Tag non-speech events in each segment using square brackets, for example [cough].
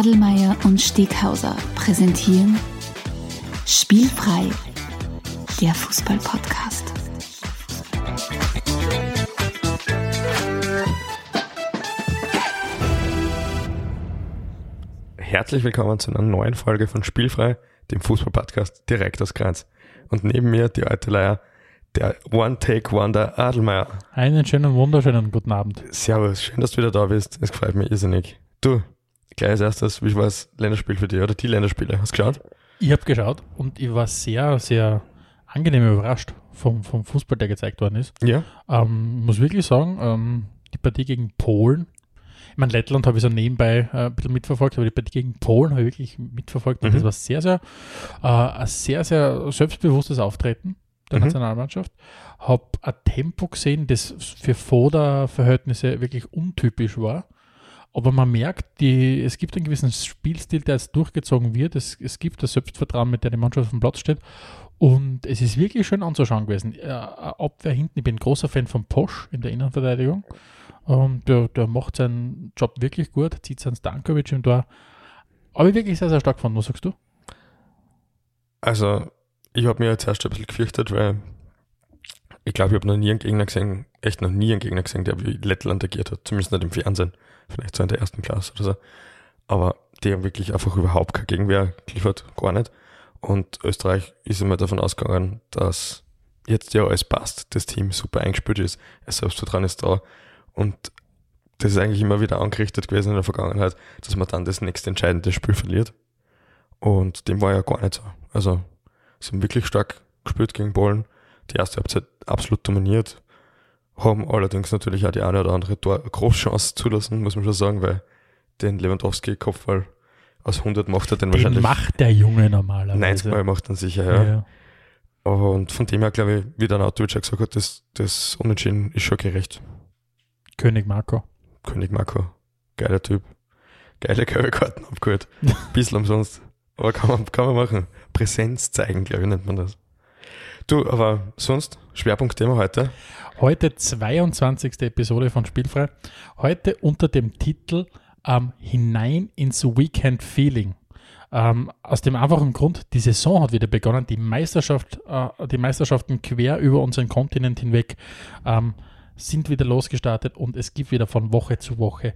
Adelmeier und Steghauser präsentieren Spielfrei, der Fußball-Podcast. Herzlich willkommen zu einer neuen Folge von Spielfrei, dem Fußball-Podcast direkt aus Graz. Und neben mir die alte Leier, der One-Take-Wonder Adelmeier. Einen schönen, wunderschönen guten Abend. Servus, schön, dass du wieder da bist. Es freut mich irrsinnig. Du, gleich als erstes, wie war das Länderspiel für dich oder die Länderspiele? Hast du geschaut? Ich habe geschaut und ich war sehr, sehr angenehm überrascht vom, vom Fußball, der gezeigt worden ist. Ja. Ähm, muss wirklich sagen, ähm, die Partie gegen Polen, ich meine, Lettland habe ich so nebenbei äh, ein bisschen mitverfolgt, aber die Partie gegen Polen habe ich wirklich mitverfolgt. Mhm. das war sehr, sehr, äh, ein sehr, sehr selbstbewusstes Auftreten der Mhm. Nationalmannschaft. Habe ein Tempo gesehen, das für Foda-Verhältnisse wirklich untypisch war. Aber man merkt, die, es gibt einen gewissen Spielstil, der jetzt durchgezogen wird. Es, es gibt das Selbstvertrauen, mit der die Mannschaft auf dem Platz steht. Und es ist wirklich schön anzuschauen gewesen. Äh, Abwehr hinten, ich bin ein großer Fan von Posch in der Innenverteidigung. Und der, der macht seinen Job wirklich gut, zieht seinen Stankovic im Tor. Aber ich wirklich sehr, sehr stark gefunden. Was sagst du? Also, ich habe mir jetzt erst ein bisschen gefürchtet, weil ich glaube, ich habe noch nie einen Gegner gesehen, echt noch nie einen Gegner gesehen, der wie Lettland agiert hat. Zumindest nicht im Fernsehen. Vielleicht so in der ersten Klasse oder so. Aber die haben wirklich einfach überhaupt keine Gegenwehr geliefert, gar nicht. Und Österreich ist immer davon ausgegangen, dass jetzt ja alles passt, das Team super eingespielt ist, es Selbstvertrauen ist da. Und das ist eigentlich immer wieder angerichtet gewesen in der Vergangenheit, dass man dann das nächste entscheidende Spiel verliert. Und dem war ja gar nicht so. Also, sie haben wirklich stark gespielt gegen Polen. Die erste Halbzeit absolut dominiert. Haben allerdings natürlich auch die eine oder andere Tor Großchance zulassen, muss man schon sagen, weil den Lewandowski-Kopfball aus 100 macht er den, Den wahrscheinlich macht der Junge normalerweise. 90 Mal macht er sicher, Ja. ja. Und von dem her, glaube ich, wie der Nautovic gesagt hat, das, das Unentschieden ist schon gerecht. König Marco. König Marco, geiler Typ. Geile gelbe Karten abgeholt. [laughs] Bisschen umsonst. Aber kann man, kann man machen. Präsenz zeigen, glaube ich, nennt man das. Du, aber sonst, Schwerpunktthema heute. Heute 22. Episode von Spielfrei. Heute unter dem Titel ähm, Hinein ins Weekend Feeling. Ähm, aus dem einfachen Grund, die Saison hat wieder begonnen, die Meisterschaft, äh, die Meisterschaften quer über unseren Kontinent hinweg ähm, sind wieder losgestartet und es gibt wieder von Woche zu Woche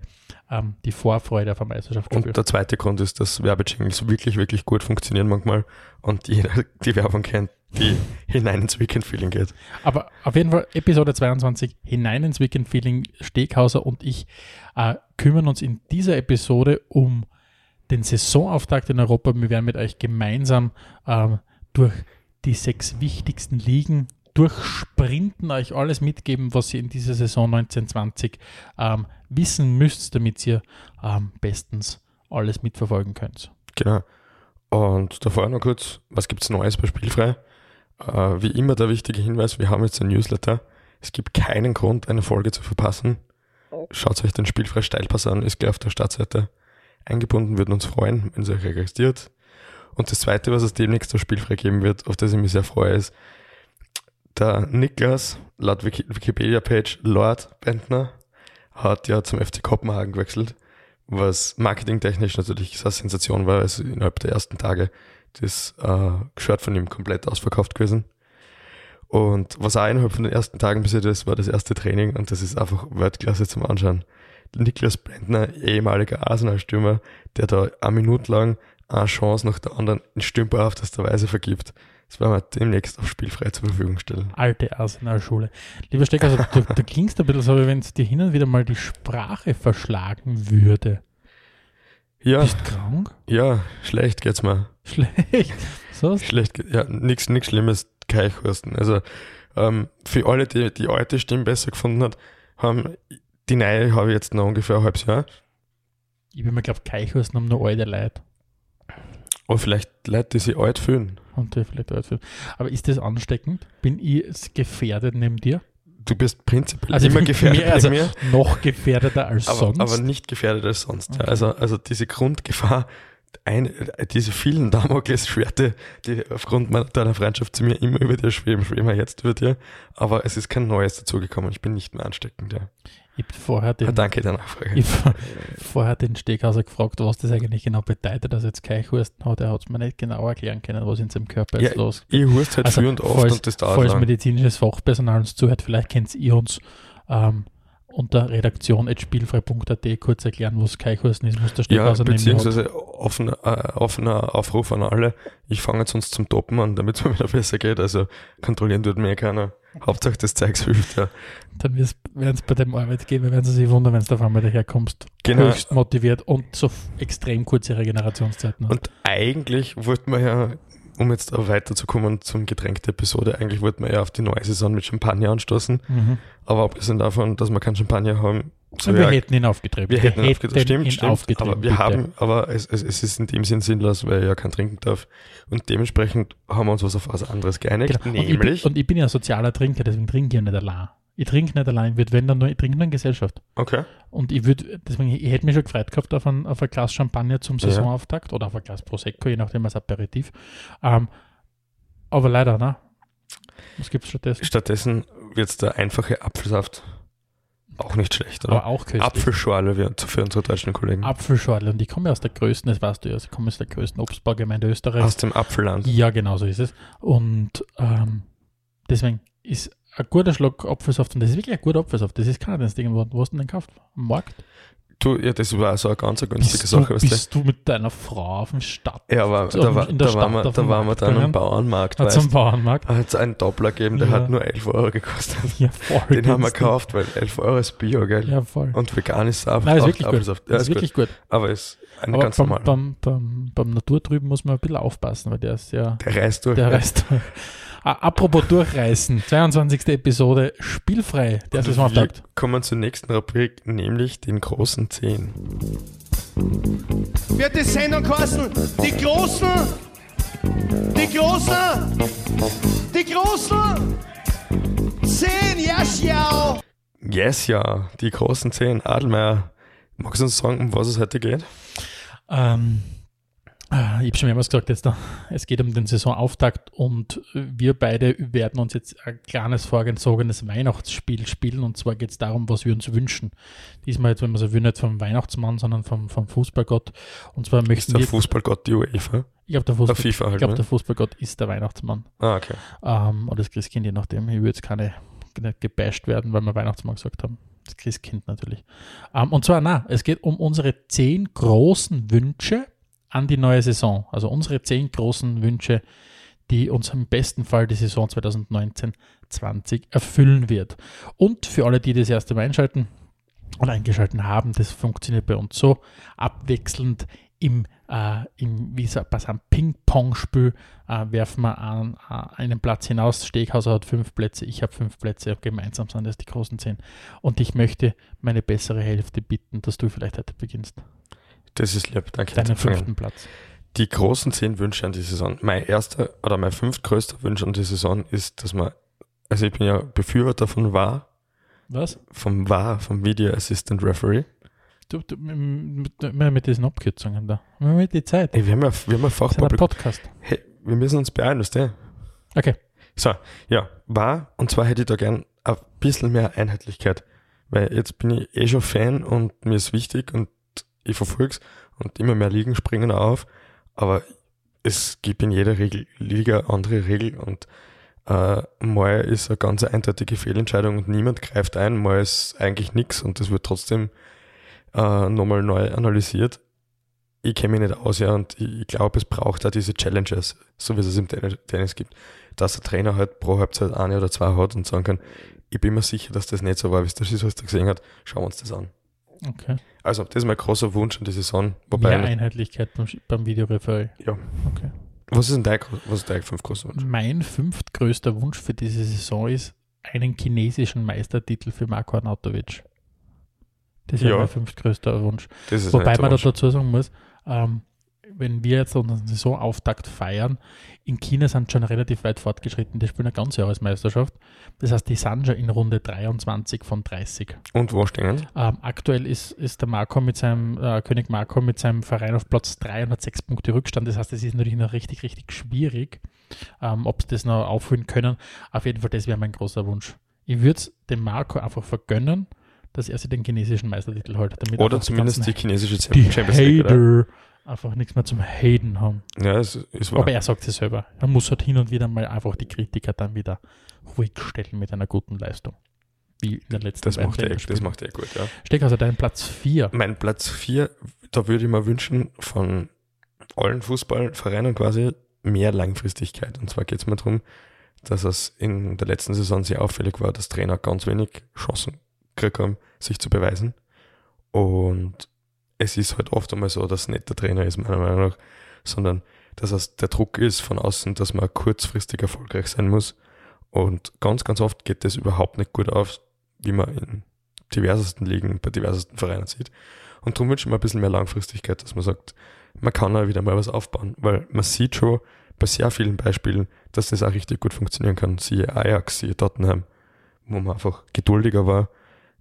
ähm, die Vorfreude auf eine Meisterschaft. Und der zweite Grund ist, dass Werbejingles wirklich, wirklich gut funktionieren manchmal und jeder [laughs] die Werbung kennt, die hinein ins Weekend-Feeling geht. Aber auf jeden Fall Episode 22 hinein ins Weekend Feeling. Steghauser und ich äh, kümmern uns in dieser Episode um den Saisonauftakt in Europa. Wir werden mit euch gemeinsam ähm, durch die sechs wichtigsten Ligen durchsprinten, euch alles mitgeben, was ihr in dieser Saison 1920 ähm, wissen müsst, damit ihr ähm, bestens alles mitverfolgen könnt. Genau. Und davor noch kurz, was gibt's Neues bei Spielfrei? Äh, wie immer der wichtige Hinweis, wir haben jetzt ein Newsletter. Es gibt keinen Grund, eine Folge zu verpassen. Schaut euch den Spielfrei Steilpass an, ist gleich auf der Startseite eingebunden, würden uns freuen, wenn ihr euch registriert. Und das zweite, was es demnächst auf Spielfrei geben wird, auf das ich mich sehr freue, ist, der Niklas, laut Wiki- Wikipedia-Page Lord Bentner, hat ja zum FC Kopenhagen gewechselt was marketingtechnisch natürlich eine Sensation war, also innerhalb der ersten Tage das äh, Shirt von ihm komplett ausverkauft gewesen. Und was auch innerhalb von den ersten Tagen passiert ist, war das erste Training und das ist einfach Weltklasse zum Anschauen. Niklas Bentner, ehemaliger Arsenal-Stürmer, der da eine Minute lang eine Chance nach der anderen in stümperhaftester Weise vergibt. Das werden wir demnächst auf Spielfrei zur Verfügung stellen. Alte Arsenal-Schule. Lieber Steck, also du, du [laughs] klingst ein bisschen so, wie wenn es dir hin und wieder mal die Sprache verschlagen würde. Ja, Bist krank? ja, schlecht geht's mir. Schlecht. So Schlecht, ja, nichts nix Schlimmes, Keichhorsten. Also, ähm, für alle, die die alte Stimme besser gefunden hat, haben, die neue habe ich jetzt noch ungefähr ein halbes Jahr. Ich bin mir glaube Keichhorsten haben nur alte Leute. Aber vielleicht Leute, die sich alt fühlen. Und die vielleicht fühlen. Aber ist das ansteckend? Bin ich gefährdet neben dir? Du bist prinzipiell Also immer [laughs] mehr- gefährdet also bei mir, Noch gefährdeter als aber, sonst? aber nicht gefährdet als sonst. Ja. Okay. Also, also diese Grundgefahr, ein, diese vielen Damoklesschwerte, die aufgrund meiner, deiner Freundschaft zu mir immer über dir schweben, schweben wir jetzt über dir. Aber es ist kein Neues dazugekommen. Ich bin nicht mehr ansteckend, ja. Ich habe vorher Ah, den, danke der Nachfrage. ich vorher den Steghauser gefragt, was das eigentlich genau bedeutet, dass er jetzt Keichhusten hat. Er hat es mir nicht genau erklären können, was in seinem Körper jetzt Ja, los Ich hust halt Also, viel und oft falls, und das dauert falls lang. medizinisches Fachpersonal uns zuhört, vielleicht könnt ihr uns ähm, unter redaktion.spielfrei.at kurz erklären, was Keichhusten ist, muss der Ja, nämlich hat. beziehungsweise offener, äh, offener Aufruf an alle. Ich fange jetzt uns zum Toppen an, damit es mir wieder besser geht. Also kontrollieren tut mir keiner. Hauptsache das Zeugs hilft, ja. Dann werden es bei dem Arbeitgeber, werden sie sich wundern, wenn du auf einmal daherkommst. Genau. Höchst motiviert und so extrem kurze Regenerationszeiten. hat. Und eigentlich wollten wir ja, um jetzt auch weiterzukommen zum Getränk der Episode, eigentlich wollten wir ja auf die neue Saison mit Champagner anstoßen. Mhm. Aber abgesehen davon, dass wir keinen Champagner haben, so wir ja, hätten ihn aufgetrieben. wir hätten ihn aufgetrieben. Stimmt, stimmt. aufgetrieben, aber wir bitte. haben, aber es, es, es ist in dem Sinn sinnlos, weil er ja kein trinken darf. Und dementsprechend haben wir uns was auf was anderes geeinigt. Genau. Und, ich bin, und ich bin ja sozialer Trinker, deswegen trinke ich ja nicht allein. Ich trinke nicht allein, ich würde, wenn dann nur, ich trinke nur in Gesellschaft. okay. Und ich würde, deswegen, ich hätte mich schon gefreut gehabt auf ein, auf ein Glas Champagner zum Ja. Saisonauftakt oder auf ein Glas Prosecco, je nachdem als Aperitif. Ähm, aber leider, ne? Was gibt es stattdessen? Stattdessen wird der einfache Apfelsaft auch nicht schlecht, oder? Aber auch köstlich. Apfelschorle für unsere deutschen Kollegen. Apfelschorle. Und ich komme ja aus der größten, das weißt du ja, ich komme aus der größten Obstbaugemeinde Österreichs. Aus dem Apfelland. Ja, genau so ist es. Und ähm, deswegen ist ein guter Schluck Apfelsaft, und das ist wirklich ein guter Apfelsaft, das ist du irgendwo, wo hast du denn den gekauft? Am Markt? Du, ja, das war so eine ganz eine günstige Bist, Sache, du, bist du mit deiner Frau auf dem Stadt? Ja, aber so da, war, in der da, waren wir, Stadt da waren wir dann am? Bauernmarkt, Ah, weißt zum Bauernmarkt? Hat es einen Doppler gegeben, der Ja. hat nur 11 Euro gekostet. [laughs] Ja, voll. Den haben wir günstig. gekauft, weil 11 Euro ist Bio, gell? Ja, voll. Und vegan ist Saft. Nein, ist auch wirklich gut. Apfelsaft. Ja, ist ist wirklich gut. gut. Aber ist ein Aber ganz beim, normaler. beim, beim, beim Naturtrüben muss man ein bisschen aufpassen, weil der ist ja, Der reißt durch. der ja. reißt. [laughs] Ah, Apropos durchreißen, 22. Episode, spielfrei, der Und Saisonauftakt. wir kommen zur nächsten Rubrik, nämlich den großen 10. wird die Sendung kosten. Die Großen, die Großen, die Großen. Zehn, ja, schau. Yes, ja, die großen 10. Adelmeier, magst du uns sagen, um was es heute geht? Ähm, äh, ich habe schon mehrmals gesagt, jetzt da, es geht um den Saisonauftakt und wir beide werden uns jetzt ein kleines vorgezogenes Weihnachtsspiel spielen und zwar geht es darum, was wir uns wünschen. Diesmal jetzt, wenn man so will, nicht vom Weihnachtsmann, sondern vom, vom Fußballgott. Und zwar Ist möchten der wir, Fußballgott die UEFA? ich glaube, der, Der Fußball, ich halt, glaub, der ne? Fußballgott ist der Weihnachtsmann. Ah, okay. Ähm, oder das Christkind, je nachdem. Ich würde jetzt keine nicht gebasht werden, weil wir Weihnachtsmann gesagt haben. Das Christkind natürlich. Ähm, und zwar, na, es geht um unsere zehn großen Wünsche an die neue Saison. Also unsere zehn großen Wünsche, die uns im besten Fall die Saison 2019-20 erfüllen wird. Und für alle, die das erste Mal einschalten und eingeschalten haben, das funktioniert bei uns so, abwechselnd im, äh, im wie sagt man, ein Ping-Pong-Spiel äh, werfen wir an, äh, einen Platz hinaus. Steghauser hat fünf Plätze, ich habe fünf Plätze, gemeinsam sind das die großen zehn. Und ich möchte meine bessere Hälfte bitten, dass du vielleicht heute beginnst. Das ist lieb, danke. Deinen fünften Platz. Die großen 10 Wünsche an die Saison. Mein erster oder mein fünftgrößter Wunsch an die Saison ist, dass man, also ich bin ja Befürworter von VAR, Was? vom VAR, vom Video Assistant Referee. Du, du, mit, mit, diesen Abkürzungen da. Mit die Zeit. Ey, wir haben ja, wir haben ja Fachpublikum. Podcast. Hey, wir müssen uns beeilen, weißt du? Okay. So, ja, war, und zwar hätte ich da gern ein bisschen mehr Einheitlichkeit, weil jetzt bin ich eh schon Fan und mir ist wichtig und ich verfolge es und immer mehr Ligen springen auf, aber es gibt in jeder Regel, Liga andere Regel und äh, mal ist eine ganz eindeutige Fehlentscheidung und niemand greift ein, mal ist eigentlich nichts und das wird trotzdem äh, nochmal neu analysiert. Ich kenne mich nicht aus, ja, und ich, glaube, es braucht da diese Challenges, so wie es es im Tennis, Tennis gibt, dass der Trainer halt pro Halbzeit eine oder zwei hat und sagen kann, ich bin mir sicher, dass das nicht so war, wie es der Schiedsrichter gesehen hat, schauen wir uns das an. Okay. Also, das ist mein großer Wunsch an die Saison. Wobei, Mehr Einheitlichkeit beim, beim Videoreferee. ja. Okay. Was ist denn dein, was ist dein fünf großer Wunsch? Mein fünftgrößter Wunsch für diese Saison ist einen chinesischen Meistertitel für Marko Arnautovic. Das wäre Ja. mein fünftgrößter Wunsch. Ist Wobei der man da Wunsch. dazu sagen muss, ähm, wenn wir jetzt unseren Saisonauftakt feiern, in China sind schon relativ weit fortgeschritten, die spielen eine ganze Jahresmeisterschaft. Das heißt, die sind schon in Runde 23 von 30. Und wo stehen sie? Ähm, aktuell ist, ist der Marco mit seinem, äh, König Marco mit seinem Verein auf Platz 306 Punkte Rückstand. Das heißt, es ist natürlich noch richtig, richtig schwierig, ähm, ob sie das noch aufholen können. Auf jeden Fall, das wäre mein großer Wunsch. Ich würde es dem Marco einfach vergönnen, dass er sich den chinesischen Meistertitel holt. Damit Oder zumindest die chinesische Champions League. Hater einfach nichts mehr zum Haten haben. Ja, es ist wahr. Aber er sagt es selber. Er muss halt hin und wieder mal einfach die Kritiker dann wieder ruhig stellen mit einer guten Leistung. Wie in den letzten das, macht er, das macht er gut, ja. Steck also deinen Platz 4. Mein Platz 4, da würde ich mir wünschen, von allen Fußballvereinen quasi mehr Langfristigkeit. Und zwar geht es mir darum, dass es in der letzten Saison sehr auffällig war, dass Trainer ganz wenig Chancen gekriegt haben, sich zu beweisen. Und es ist halt oft einmal so, dass nicht der Trainer ist, meiner Meinung nach, sondern dass es der Druck ist von außen, dass man kurzfristig erfolgreich sein muss. Und ganz, ganz oft geht das überhaupt nicht gut auf, wie man in diversesten Ligen, bei diversesten Vereinen sieht. Und darum wünsche ich mir ein bisschen mehr Langfristigkeit, dass man sagt, man kann auch wieder mal was aufbauen, weil man sieht schon bei sehr vielen Beispielen, dass das auch richtig gut funktionieren kann. Siehe Ajax, siehe Tottenham, wo man einfach geduldiger war,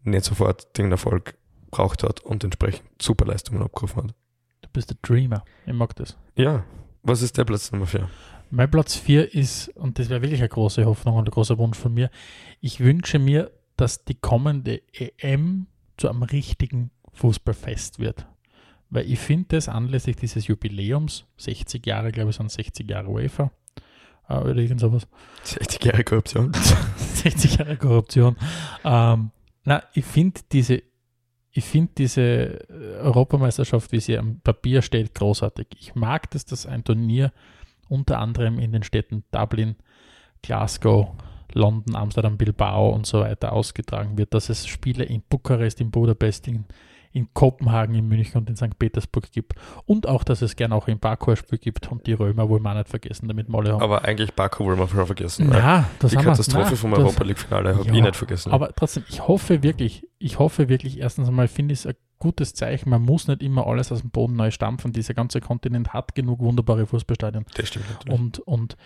nicht sofort den Erfolg braucht hat und entsprechend super Leistungen abgerufen hat. Du bist der Dreamer. Ich mag das. Ja, was ist der Platz Nummer 4? Mein Platz 4 ist, und das wäre wirklich eine große Hoffnung und ein großer Wunsch von mir, ich wünsche mir, dass die kommende EM zu einem richtigen Fußballfest wird. Weil ich finde das anlässlich dieses Jubiläums, 60 Jahre, glaube ich, sind 60 Jahre UEFA äh, oder irgend sowas, 60 Jahre Korruption. [laughs] 60 Jahre Korruption. Ähm, na, ich finde diese, ich finde diese äh, Europameisterschaft, wie sie am Papier steht, großartig. Ich mag, dass das ein Turnier unter anderem in den Städten Dublin, Glasgow, London, Amsterdam, Bilbao und so weiter ausgetragen wird, dass es Spiele in Bukarest, in Budapest, in, in Kopenhagen, in München und in St. Petersburg gibt. Und auch, dass es gerne auch in Baku ein Spiel gibt und die Römer wollen wir auch nicht vergessen, damit wir alle haben. Aber eigentlich Baku wollen wir schon vergessen. weil Ja, das die haben wir- Katastrophe na, vom das- Europa League Finale habe Ja, ich nicht vergessen. Aber trotzdem, ich hoffe wirklich, ich hoffe wirklich, erstens einmal finde ich es ein gutes Zeichen. Man muss nicht immer alles aus dem Boden neu stampfen. Dieser ganze Kontinent hat genug wunderbare Fußballstadien. das stimmt natürlich. Und, und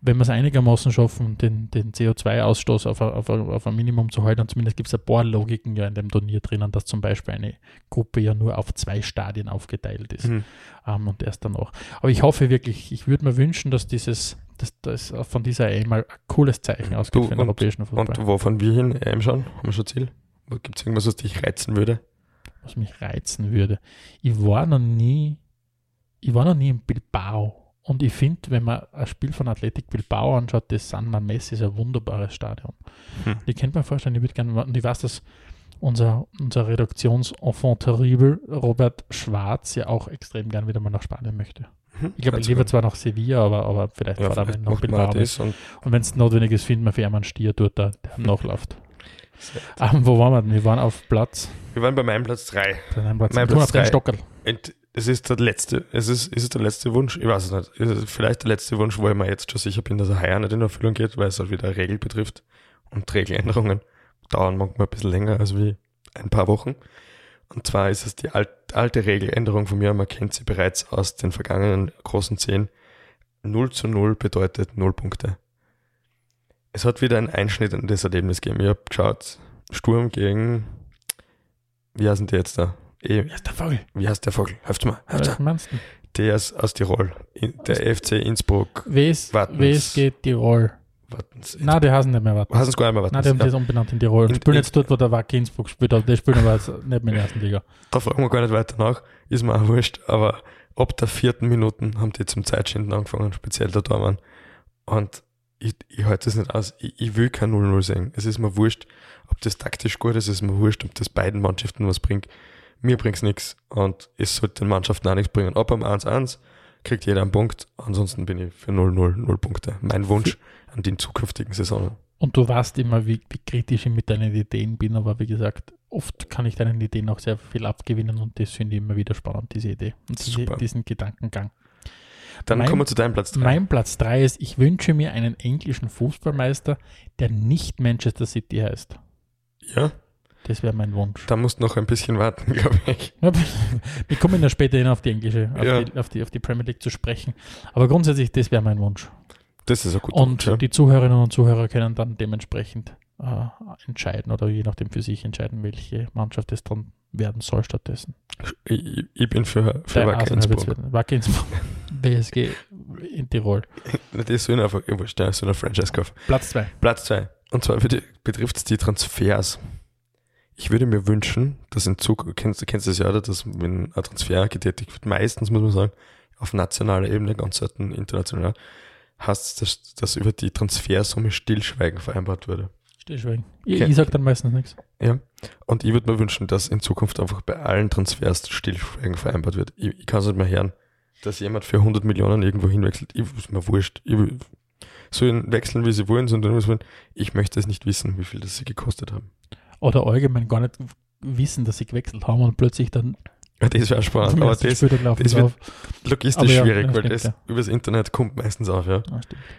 wenn wir es einigermaßen schaffen, den, den CO2-Ausstoß auf, ein- auf, auf ein Minimum zu halten, und zumindest gibt es ein paar Logiken ja in dem Turnier drinnen, dass zum Beispiel eine Gruppe ja nur auf zwei Stadien aufgeteilt ist Mhm. ähm, und erst danach. Aber ich hoffe wirklich, ich würde mir wünschen, dass dieses, dass das von dieser EM mal ein cooles Zeichen ausgeht Du, für den und- europäischen Fußball. Und wo fahren wir hin? EM schauen? Haben wir schon Ziel? Gibt es irgendwas, was dich reizen würde? Was mich reizen würde. Ich war noch nie, ich war noch nie in Bilbao. Und ich finde, wenn man ein Spiel von Athletic Bilbao anschaut, das San Mamés ist ein wunderbares Stadion. Hm. Ich könnte mir vorstellen, ich würde gerne, und ich weiß, dass unser, unser Redaktionsenfant terrible Robert Schwarz ja auch extrem gern wieder mal nach Spanien möchte. Ich glaube, ich lieber zwar nach Sevilla, aber, aber vielleicht ja, er nach macht man Bilbao. und Und wenn es notwendig ist, finden wir für einen Stier dort, der, der nachläuft. Ähm, wo waren wir denn? Wir waren auf Platz, wir waren bei meinem Platz 3. Platz, Platz, Mein Platz auf den drei. Stockerl. Und es ist der letzte, es ist, ist es der letzte Wunsch, ich weiß es nicht. Es ist vielleicht der letzte Wunsch, wo ich mir jetzt schon sicher bin, dass er heuer nicht in Erfüllung geht, weil es halt wieder Regel betrifft. Und Regeländerungen dauern manchmal ein bisschen länger als wie ein paar Wochen. Und zwar ist es die alt, alte Regeländerung von mir, man kennt sie bereits aus den vergangenen großen zehn. 0 zu 0 bedeutet 0 Punkte. Es hat wieder einen Einschnitt in das Erlebnis gegeben. Ich habe geschaut, Sturm gegen, wie heißen die jetzt da? Eh, Ja, ist der Vogel. wie heißt der Vogel? Hörst du mal? Hörst Was du? meinst du? Der ist aus Tirol. In, der FC Innsbruck. WS, Wartens. WSG Tirol. Wartens. Nein, die heißen nicht mehr Wartens. Hast du gar nicht mehr Nein, die haben warten? das umbenannt in Tirol. Und In- spielen jetzt dort, wo der Wack Innsbruck spielt, aber die spielen aber jetzt nicht mehr in der ersten Liga. Da fragen wir gar nicht weiter nach. Ist mir auch wurscht. Aber ab der vierten Minuten haben die zum Zeitschinden angefangen, speziell der Tormann. Und ich, ich halte das nicht aus. Ich, ich will kein 0-0 sehen. Es ist mir wurscht, ob das taktisch gut ist. Es ist mir wurscht, ob das beiden Mannschaften was bringt. Mir bringt's nichts. Und es sollte den Mannschaften auch nichts bringen. Ab am 1-1 kriegt jeder einen Punkt. Ansonsten bin ich für 0-0, 0 Punkte. Mein Wunsch an den zukünftigen Saisonen. Und du weißt immer, wie, wie kritisch ich mit deinen Ideen bin, aber wie gesagt, oft kann ich deinen Ideen auch sehr viel abgewinnen und das finde ich immer wieder spannend, diese Idee und diese, diesen Gedankengang. Dann Mein- kommen wir zu deinem Platz 3. Mein Platz 3 ist, ich wünsche mir einen englischen Fußballmeister, der nicht Manchester City heißt. Ja, Das wäre mein Wunsch. da musst du noch ein bisschen warten, [laughs] glaube ich. [laughs] Wir kommen ja später hin auf die englische, auf, Ja. die, auf, die, auf die Premier League zu sprechen. Aber grundsätzlich, das wäre mein Wunsch. Das ist ein guter Und Wunsch, ja. die Zuhörerinnen und Zuhörer können dann dementsprechend äh, entscheiden oder je nachdem für sich entscheiden, welche Mannschaft es dann werden soll stattdessen. Ich, ich bin für, für Wacker Innsbruck. Wacker Innsbruck. BSG in Tirol. Das soll einfach irgendwo stehen, so eine Franchise kaufen. Platz 2. Platz 2. Und zwar betrifft es die Transfers. Ich würde mir wünschen, dass in Zukunft, kennst, du kennst das ja, oder, dass wenn ein Transfer getätigt wird, meistens muss man sagen, auf nationaler Ebene, ganz selten international, hast dass, dass über die Transfersumme Stillschweigen vereinbart wurde. Stillschweigen. Ich, Okay. ich sag dann meistens nichts. Ja. Und ich würde mir wünschen, dass in Zukunft einfach bei allen Transfers Stillschweigen vereinbart wird. Ich, ich kann es nicht mehr hören, dass jemand für 100 Millionen irgendwo hinwechselt. Ich, ist mir wurscht. Ich will, sollen wechseln, wie sie wollen, sondern wollen. Ich möchte es nicht wissen, wie viel das sie gekostet haben. Oder allgemein gar nicht wissen, dass sie gewechselt haben und plötzlich dann Ja, Das wäre spannend. Aber das das wird- logistisch ja, schwierig, ja, weil stimmt, das ja. übers Internet kommt meistens auf, ja.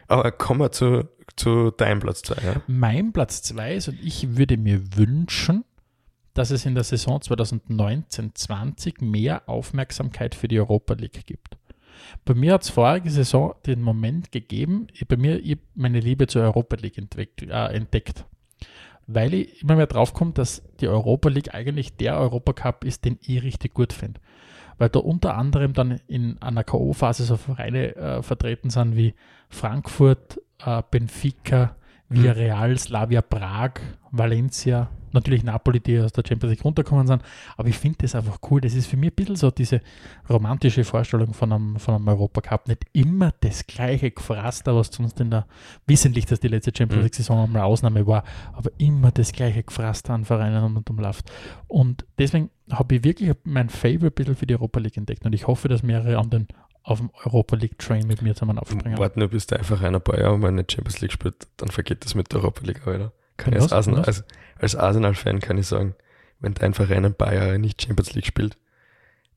Aber kommen wir zu, zu deinem Platz 2, ja. Mein Platz 2 ist, und ich würde mir wünschen, dass es in der Saison 2019-20 mehr Aufmerksamkeit für die Europa League gibt. Bei mir hat es vorige Saison den Moment gegeben, ich- bei mir ich meine Liebe zur Europa League entwick- äh, entdeckt. Weil ich immer mehr draufkomme, dass die Europa League eigentlich der Europacup ist, den ich richtig gut finde. Weil da unter anderem dann in einer K.O.-Phase so Vereine äh, vertreten sind wie Frankfurt, äh, Benfica, Villarreal, Slavia Prag, Valencia, natürlich Napoli, die aus der Champions League runtergekommen sind. Aber ich finde das einfach cool. Das ist für mich ein bisschen so diese romantische Vorstellung von einem, von einem Europacup. Nicht immer das gleiche Gefraster, was sonst in der, wissentlich, dass die letzte Champions Mhm. League-Saison einmal Ausnahme war, aber immer das gleiche Gefraster an Vereinen und umläuft. Und deswegen habe ich wirklich mein Favorite bisschen für die Europa League entdeckt und ich hoffe, dass mehrere an den auf dem Europa League Train mit mir zusammen aufspringen. Warte nur, bis der einfach einer paar Jahre mal eine Champions League spielt, dann vergeht das mit der Europa League auch wieder. Kann ich Was? Als, Arsenal-Fan kann ich sagen, wenn dein Verein ein paar Jahre nicht Champions League spielt,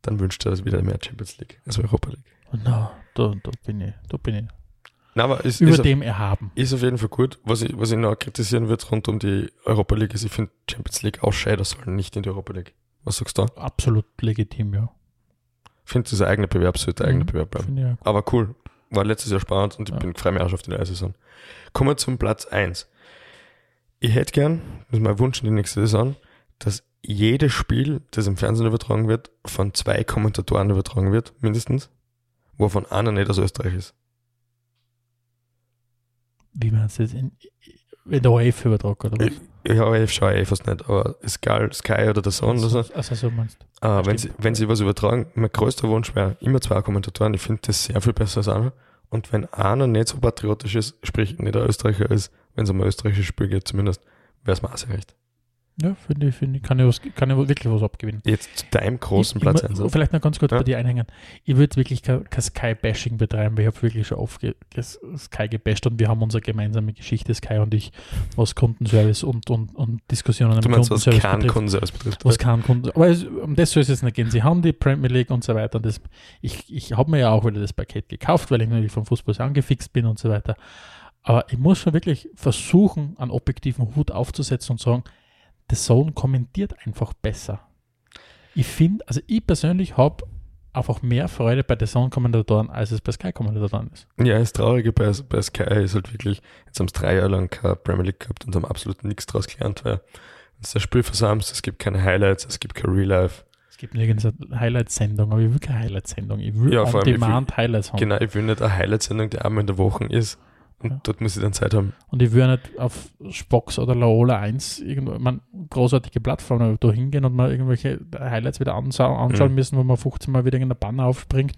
dann wünscht er das wieder mehr Champions League als Europa League. No, da, da bin ich, da bin ich Na, aber ist, über ist, auf, dem erhaben. ist auf jeden Fall gut. Was ich, was ich noch kritisieren würde rund um die Europa League, ist, ich finde Champions League Ausscheider sollen nicht in die Europa League. Was sagst du? Absolut legitim, ja. Ich finde, dieser eigene Bewerb sollte eigener Mhm. Bewerb bleiben. Auch. Aber cool. War letztes Jahr spannend und ich Ja. bin freue mich auch schon auf die neue Saison. Kommen wir zum Platz 1. Ich hätte gern, das ist mein Wunsch in die nächste Saison, dass jedes Spiel, das im Fernsehen übertragen wird, von zwei Kommentatoren übertragen wird, mindestens, wovon einer nicht aus Österreich ist. Wie man es jetzt in, in der ORF übertragen oder was? Ja, ich schaue eh fast nicht, aber ist egal, Sky oder der Sohn oder so. Also so meinst du. Äh, wenn, sie, wenn sie was übertragen, mein größter Wunsch wäre immer zwei Kommentatoren. Ich finde das sehr viel besser als einer. Und wenn einer nicht so patriotisch ist, sprich nicht ein Österreicher ist, wenn es um ein österreichisches Spiel geht zumindest, wäre es mir auch sehr recht. Ja, finde ich, finde ich, kann ich, was, kann ich wirklich was abgewinnen. Jetzt zu deinem großen ich, Platz ich. Vielleicht noch ganz kurz Ja. bei dir einhängen. Ich würde wirklich kein, kein Sky-Bashing betreiben, weil ich habe wirklich schon oft ge, Sky gebasht und wir haben unsere gemeinsame Geschichte Sky und ich, was Kundenservice und, und, und Diskussionen Du meinst, was Kundenservice keinen betrifft. Kundenservice betrifft. Was kann Kunden, aber es, um das soll es jetzt nicht gehen. Sie haben die Premier League und so weiter. Und das, ich ich habe mir ja auch wieder das Paket gekauft, weil ich natürlich vom Fußball angefixt bin und so weiter. Aber ich muss schon wirklich versuchen, einen objektiven Hut aufzusetzen und sagen, The Zone kommentiert einfach besser. Ich finde, also ich persönlich habe einfach mehr Freude bei The Zone-Kommentatoren, als es bei Sky-Kommentatoren ist. Ja, das Traurige bei, bei Sky ist halt wirklich, jetzt haben sie drei Jahre lang keine Premier League gehabt und haben absolut nichts draus gelernt, weil es das Spiel versammelt, es gibt keine Highlights, es gibt kein Real Life. Es gibt nirgends eine Highlight-Sendung, aber ich will keine Highlight-Sendung. Ich will Ja, vor allem, ich will- On-Demand-Highlights haben. Genau, ich will nicht eine Highlight-Sendung, die einmal in der Woche ist und Ja. dort muss ich dann Zeit haben. Und ich würde nicht auf Spox oder Laola 1 irgendwo, man, großartige Plattformen da hingehen und mal irgendwelche Highlights wieder ansau- anschauen Mhm. müssen, wo man 15 Mal wieder irgendein Banner aufspringt,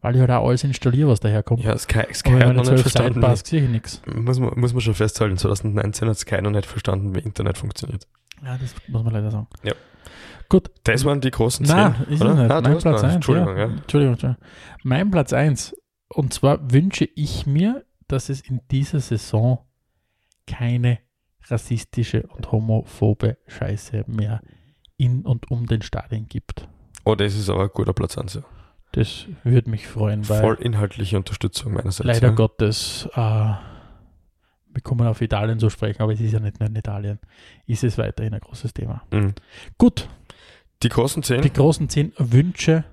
weil ich halt auch alles installiere, was daherkommt. Ja, Sky, Sky Aber hat noch nicht nicht 12 verstanden. Sidebars sehe ich nichts. Muss man, muss man schon festhalten, 2019 hat Sky noch nicht verstanden, wie Internet funktioniert. Ja, das muss man leider sagen. Ja. Gut. Das waren die großen Nein, ist es oder? nicht. Ah, mein Platz noch. 1. Entschuldigung, ja. ja. Entschuldigung, Entschuldigung. Mein Platz 1. Und zwar wünsche ich mir, dass es in dieser Saison keine rassistische und homophobe Scheiße mehr in und um den Stadien gibt. Oh, das ist aber ein guter Platz 1, ja. Das würde mich freuen, weil Voll inhaltliche Unterstützung meinerseits. leider ja. Gottes, äh, wir kommen auf Italien zu sprechen, aber es ist ja nicht nur in Italien, ist es weiterhin ein großes Thema. Mhm. Gut, Die großen zehn, die großen zehn Wünsche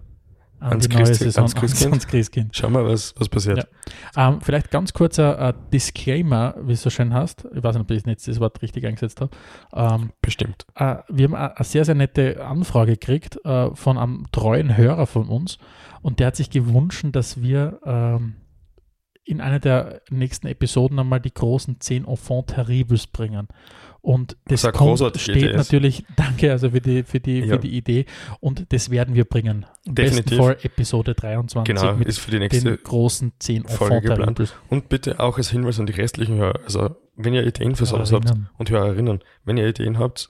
an Ans die neue Christi- Saison ans Christkind? ans Christkind. schauen wir, was, was passiert. Ja. Ähm, vielleicht ganz kurzer äh, Disclaimer, wie es so schön heißt. Ich weiß nicht, ob ich jetzt das Wort richtig eingesetzt habe. Ähm, Bestimmt. äh, wir haben eine eine sehr, sehr nette Anfrage gekriegt äh, von einem treuen Hörer von uns und der hat sich gewünscht, dass wir ähm, in einer der nächsten Episoden einmal die großen 10 Enfants Terribles bringen. Und das eine kommt, steht Idee natürlich, [laughs] danke also für die, für, die, Ja. für die Idee. Und das werden wir bringen. Definitiv. Fall Episode 23 Genau, mit ist für die den nächste großen 10 Folge geplant. Und bitte auch als Hinweis an die restlichen Hörer. Also, wenn ihr Ideen für sowas habt Erinnern. und Hörerinnen, wenn ihr Ideen habt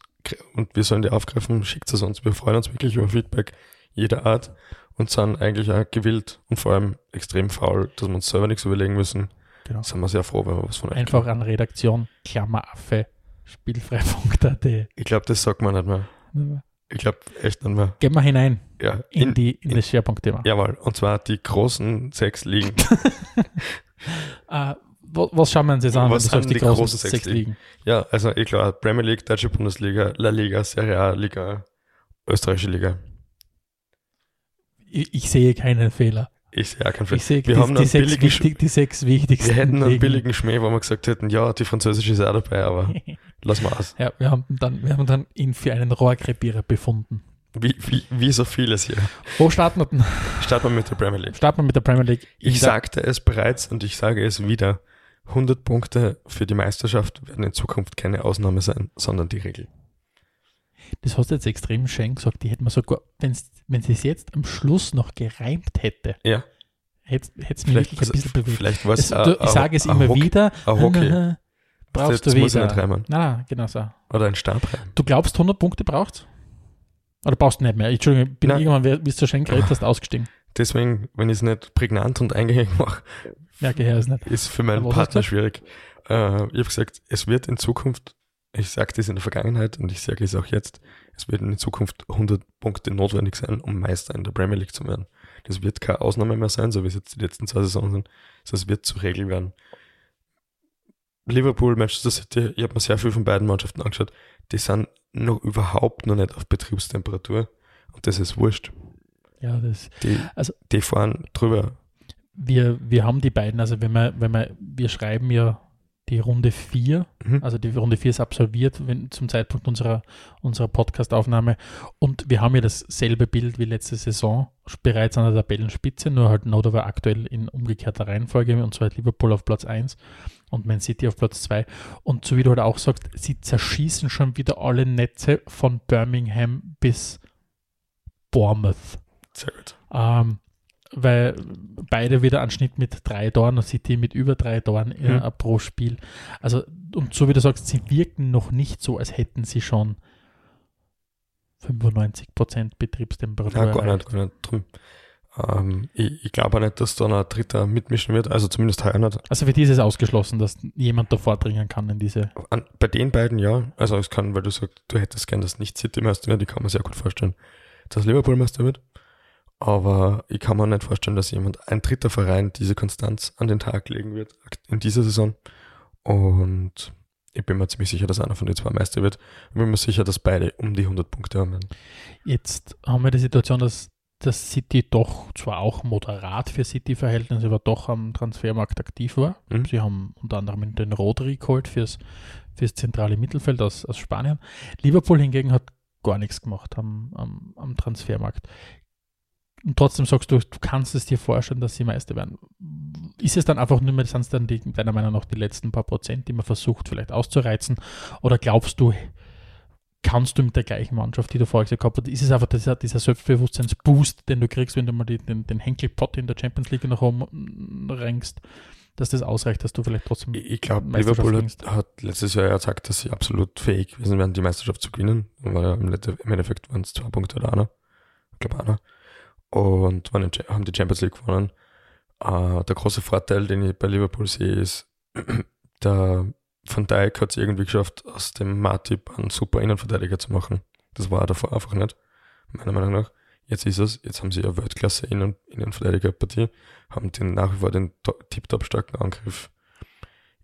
und wir sollen die aufgreifen, schickt es uns. Wir freuen uns wirklich über Feedback jeder Art und sind eigentlich auch gewillt und vor allem extrem faul, dass wir uns selber nichts überlegen müssen. Genau. Sind wir sehr froh, wenn wir was von euch Einfach kriegen. an Redaktion, Klammeraffe, spielfrei.at. Ich glaube, das sagt man nicht mehr. Ich glaube echt nicht mehr. Gehen wir hinein Ja, in, in, die, in, in- das Schwerpunktthema. jawohl. Und zwar die großen sechs Ligen. [laughs] Wo- was schauen wir uns jetzt an, Was sind die die großen großen sechs, sechs Ligen? ja, also ich glaube, Premier League, Deutsche Bundesliga, La Liga, Serie A, Liga, Österreichische Liga. Ich, ich sehe keinen Fehler. Ich sehe auch keinen Fall. Ich sehe Wir die, haben die, einen sechs billigen wichtig, die sechs wichtigsten Wir hätten einen Ligen. billigen Schmäh, wo wir gesagt hätten, ja, die französische ist auch dabei, aber [laughs] lass mal aus. Ja, wir haben dann, wir haben dann ihn für einen Rohrkrepierer befunden. Wie, wie, wie so vieles hier. Wo starten wir denn? Starten wir mit der Premier League. Starten wir mit der Premier League. Ich der- sagte es bereits und ich sage es wieder. 100 Punkte für die Meisterschaft werden in Zukunft keine Ausnahme sein, sondern die Regel. Das hast du jetzt extrem schön gesagt. Die hätten wir sogar, wenn sie es jetzt am Schluss noch gereimt hätte, Ja, hätte es mich vielleicht, wirklich ein bisschen bewegt. vielleicht war Es, du, ich sage es immer wieder. Ein [laughs] Hockey. Brauchst du wieder. nicht reimen. Nein, genau so. Oder ein Stabreim. Du glaubst, 100 Punkte braucht Oder brauchst du nicht mehr? Entschuldigung, ich bin Nein. irgendwann, wie du so schön geredet hast, ausgestiegen. Deswegen, wenn ich es nicht prägnant und eingängig mache, es nicht. ist für meinen Partner schwierig. Äh, ich habe gesagt, es wird in Zukunft, ich sagte es in der Vergangenheit und ich sage es auch jetzt, es werden in Zukunft 100 Punkte notwendig sein, um Meister in der Premier League zu werden. Das wird keine Ausnahme mehr sein, so wie es jetzt die letzten zwei Saisons sind. Das wird zur Regel werden. Liverpool, Manchester City, ich habe mir sehr viel von beiden Mannschaften angeschaut, die sind noch überhaupt noch nicht auf Betriebstemperatur und das ist wurscht. Ja, das, Die, Also- die fahren drüber. wir, wir haben die beiden, also wenn wir, wenn wir, wir schreiben ja die Runde 4, Mhm. also die Runde 4 ist absolviert wenn, zum Zeitpunkt unserer, unserer Podcast-Aufnahme und wir haben ja dasselbe Bild wie letzte Saison, bereits an der Tabellenspitze, nur halt Not war aktuell in umgekehrter Reihenfolge und zwar Liverpool auf Platz 1 und Man City auf Platz 2 und so wie du halt auch sagst, sie zerschießen schon wieder alle Netze von Birmingham bis Bournemouth. Sehr gut. Ähm, weil beide wieder einen Schnitt mit drei Toren und City mit über drei Toren äh, Mhm. pro Spiel. Also, und so wie du sagst, sie wirken noch nicht so, als hätten sie schon 95% Betriebstemperatur. Ja, gar erreicht. nicht, gar nicht. Drum. Ähm, ich ich glaube auch nicht, dass da noch ein Dritter mitmischen wird, also zumindest heuer nicht. Also für die ist es ausgeschlossen, dass jemand da vordringen kann in diese. An, bei den beiden ja, also es kann, weil du sagst, du hättest gern, dass nicht City Meister wird, ich kann mir sehr gut vorstellen, dass Liverpool Meister wird. Aber ich kann mir nicht vorstellen, dass jemand, ein dritter Verein, diese Konstanz an den Tag legen wird in dieser Saison. Und ich bin mir ziemlich sicher, dass einer von den zwei Meister wird. Ich bin mir sicher, dass beide um die 100 Punkte haben werden. Jetzt haben wir die Situation, dass das City doch zwar auch moderat für City-Verhältnisse, aber doch am Transfermarkt aktiv war. Mhm. Sie haben unter anderem den Rodri geholt fürs, fürs zentrale Mittelfeld aus, aus Spanien. Liverpool hingegen hat gar nichts gemacht am, am, am Transfermarkt. Und trotzdem sagst du, du kannst es dir vorstellen, dass sie Meister werden. Ist es dann einfach nur mehr, sind es dann die, deiner Meinung nach die letzten paar Prozent, die man versucht vielleicht auszureizen? Oder glaubst du, kannst du mit der gleichen Mannschaft, die du vorher gesagt hast, ist es einfach dieser, dieser Selbstbewusstseinsboost, den du kriegst, wenn du mal die, den, den Henkelpott in der Champions League nach oben renkst, dass das ausreicht, dass du vielleicht trotzdem Ich, ich glaube, Liverpool hat, hat letztes Jahr ja gesagt, dass sie absolut fähig gewesen wären, die Meisterschaft zu gewinnen. Lette- im Endeffekt waren es zwei Punkte oder einer. Ich glaube einer. Und haben die Champions League gewonnen. Äh, der große Vorteil, den ich bei Liverpool sehe, ist, [clears throat] der Van Dijk hat es irgendwie geschafft, aus dem Matip einen super Innenverteidiger zu machen. Das war er davor einfach nicht, meiner Meinung nach. Jetzt ist es, jetzt haben sie eine Weltklasse Innen, Innenverteidigerpartie, haben den nach wie vor den to- tiptop starken Angriff.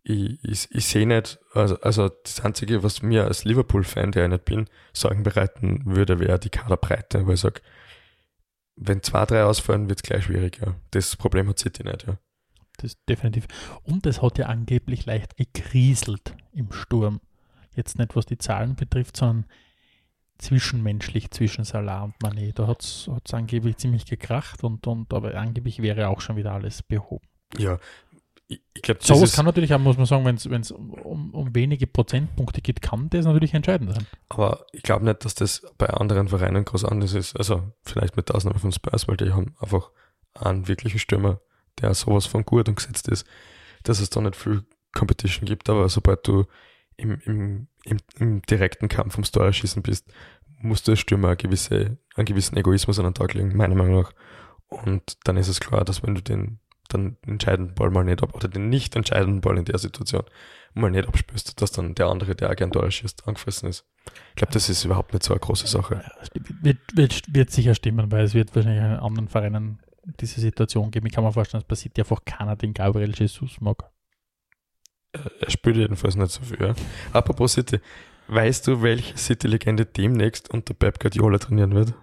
Ich, ich, ich sehe nicht, also, also das Einzige, was mir als Liverpool-Fan, der ich nicht bin, Sorgen bereiten würde, wäre die Kaderbreite, weil ich sage, wenn zwei, drei ausfallen, wird es gleich schwieriger. Das Problem hat City nicht, ja. Das definitiv. Und es hat ja angeblich leicht gekriselt im Sturm. Jetzt nicht, was die Zahlen betrifft, sondern zwischenmenschlich zwischen Salah und Mané. Da hat es angeblich ziemlich gekracht und, und aber angeblich wäre auch schon wieder alles behoben. Ja, ich, ich glaube, das Sowas kann natürlich auch, muss man sagen, wenn es um, um wenige Prozentpunkte geht, kann das natürlich entscheidend sein. aber ich glaube nicht, dass das bei anderen Vereinen groß anders ist. Also vielleicht mit der Ausnahme von Spurs, weil die haben einfach einen wirklichen Stürmer, der sowas von gut und gesetzt ist, dass es da nicht viel Competition gibt, aber sobald du im, im, im, im direkten Kampf ums Tor schießen bist, musst du als Stürmer eine gewisse, einen gewissen Egoismus an den Tag legen, meiner Meinung nach. Und dann ist es klar, dass wenn du den dann entscheidenden Ball mal nicht ab, oder den nicht entscheidenden Ball in der Situation mal nicht abspürst, dass dann der andere, der auch gern Tor schießt, angefressen ist. Ich glaube, das ist überhaupt nicht so eine große Sache. Ja, Wird, wird, wird sicher stimmen, weil es wird wahrscheinlich in anderen Vereinen diese Situation geben. Ich kann mir vorstellen, es passiert einfach keiner, den Gabriel Jesus mag. Er spielt jedenfalls nicht so viel. Ja. Apropos City, weißt du, welche City-Legende demnächst unter Pep Guardiola trainieren wird?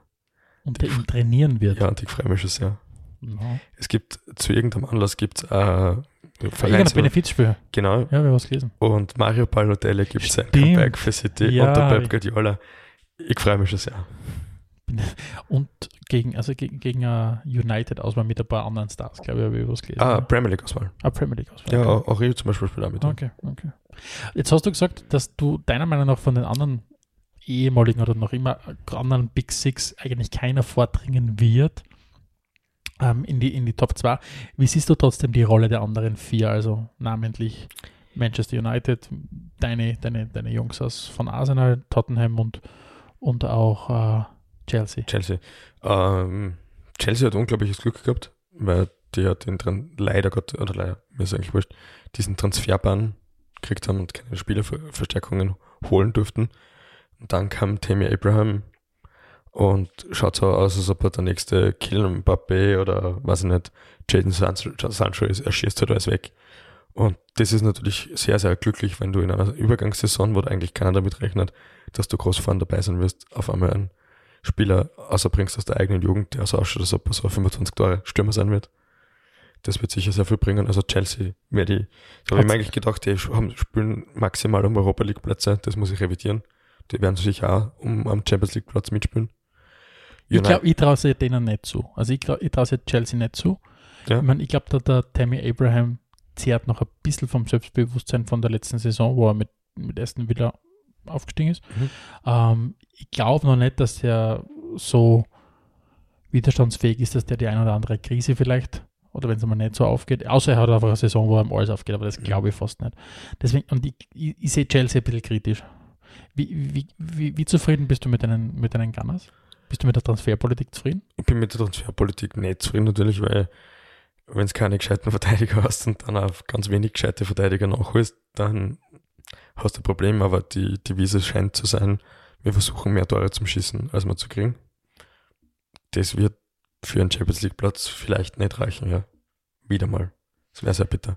Und der ihn trainieren wird. Ja, und ich freue mich schon sehr. Ja. Es gibt, zu irgendeinem Anlass gibt es äh, Vereins Benefizspiel. Genau. Ja, wir haben was gelesen. Und Mario Balotelli gibt sein Stimmt. Comeback für City Ja. unter Pep Guardiola. Ich freue mich schon sehr. [laughs] Und gegen, also gegen, gegen uh, United Auswahl mit ein paar anderen Stars, glaube ich, habe ich was gelesen. Ah. Premier League Auswahl. ah Premier League Auswahl. Ja, okay. auch Rio zum Beispiel spielt auch mit. Okay, okay. Jetzt hast du gesagt, dass du deiner Meinung nach von den anderen ehemaligen oder noch immer anderen Big Six eigentlich keiner vordringen wird ähm, in, die, in die Top 2. Wie siehst du trotzdem die Rolle der anderen vier, also namentlich Manchester United, deine, deine, deine Jungs aus von Arsenal, Tottenham und, und auch äh, Chelsea? Chelsea. Ähm, Chelsea hat unglaubliches Glück gehabt, weil die hat den Tran leider Gott, oder leider, mir ist eigentlich wurscht, diesen Transferbahn gekriegt haben und keine Spielerverstärkungen holen durften. Und dann kam Tammy Abraham und schaut so aus, als ob er der nächste Kylian Mbappé oder weiß ich nicht, Jaden Sancho, Sancho ist, er schießt halt alles weg. Und das ist natürlich sehr, sehr glücklich, wenn du in einer Übergangssaison, wo da eigentlich keiner damit rechnet, dass du groß vorne dabei sein wirst, auf einmal einen Spieler außerbringst aus der eigenen Jugend, der so ausschaut, als ob er so 25 Tore Stürmer sein wird. Das wird sicher sehr viel bringen. Also Chelsea wäre die, so habe ich mir eigentlich gedacht, die haben, spielen maximal um Europa League Plätze, das muss ich revidieren. Die werden sicher auch um am Champions League Platz mitspielen. Ich glaube, ich traue es denen nicht zu. Also ich, glaub, ich traue es Chelsea nicht zu. Ja. Ich, mein, ich glaube, der, der Tammy Abraham zehrt noch ein bisschen vom Selbstbewusstsein von der letzten Saison, wo er mit, mit Aston Villa aufgestiegen ist. Mhm. Ähm, ich glaube noch nicht, dass er so widerstandsfähig ist, dass der die eine oder andere Krise vielleicht oder wenn es mal nicht so aufgeht, außer er hat einfach eine Saison, wo ihm alles aufgeht, aber das Mhm. glaube ich fast nicht. Deswegen, und ich, ich, ich sehe Chelsea ein bisschen kritisch. Wie, wie, wie, wie zufrieden bist du mit deinen, mit deinen Gunners? Bist du mit der Transferpolitik zufrieden? Ich bin mit der Transferpolitik nicht zufrieden natürlich, weil wenn es keine gescheiten Verteidiger [laughs] hast und dann auf ganz wenig gescheite Verteidiger nachholst, dann hast du ein Problem, aber die Devise scheint zu sein, wir versuchen mehr Tore zum Schießen, als wir zu kriegen. Das wird für einen Champions League Platz vielleicht nicht reichen, ja. Wieder mal. Das wäre sehr bitter.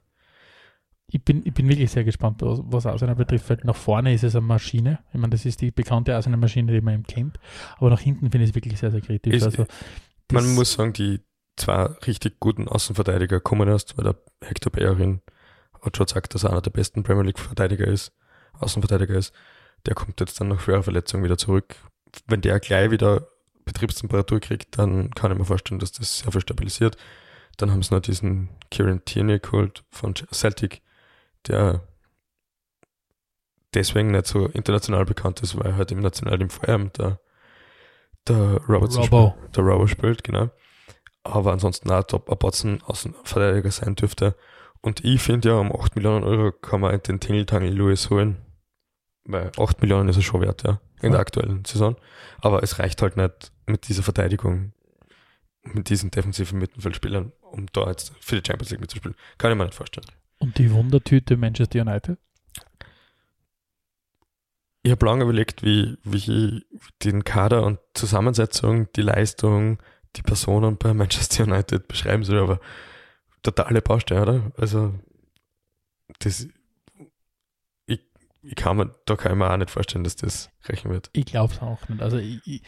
Ich bin, ich bin wirklich sehr gespannt, was, was Arsenal betrifft, weil nach vorne ist es eine Maschine. Ich meine, das ist die bekannte Arsenal-Maschine, die man eben kennt. Aber nach hinten finde ich es wirklich sehr, sehr kritisch. Ist- also, Man muss sagen, die zwei richtig guten Außenverteidiger kommen erst, weil der Hector Bellerin hat schon gesagt, dass er einer der besten Premier League Verteidiger ist, Außenverteidiger ist. Der kommt jetzt dann nach schwerer Verletzung wieder zurück. Wenn der gleich wieder Betriebstemperatur kriegt, dann kann ich mir vorstellen, dass das sehr viel stabilisiert. Dann haben sie noch diesen Kieran Tierney geholt von Celtic, der deswegen nicht so international bekannt ist, weil er halt im Nationalteam vor allem der, der Robertson Robbo. spielt, der Robbo spielt, genau. Aber ansonsten auch Top Abatzen Außenverteidiger sein dürfte. Und ich finde ja, um 8 Millionen Euro kann man den Tingle-Tangle Lewis holen. Weil 8 Millionen ist es schon wert, ja, in Ja. der aktuellen Saison. Aber es reicht halt nicht mit dieser Verteidigung, mit diesen defensiven Mittelfeldspielern, um da jetzt für die Champions League mitzuspielen. Kann ich mir nicht vorstellen. Und die Wundertüte Manchester United? Ich habe lange überlegt, wie, wie ich den Kader und Zusammensetzung, die Leistung, die Personen bei Manchester United beschreiben soll, aber totale Baustelle, oder? Also, das, ich, ich kann mir, da kann ich mir auch nicht vorstellen, dass das reichen wird. Ich glaube es auch nicht. Also ich, ich,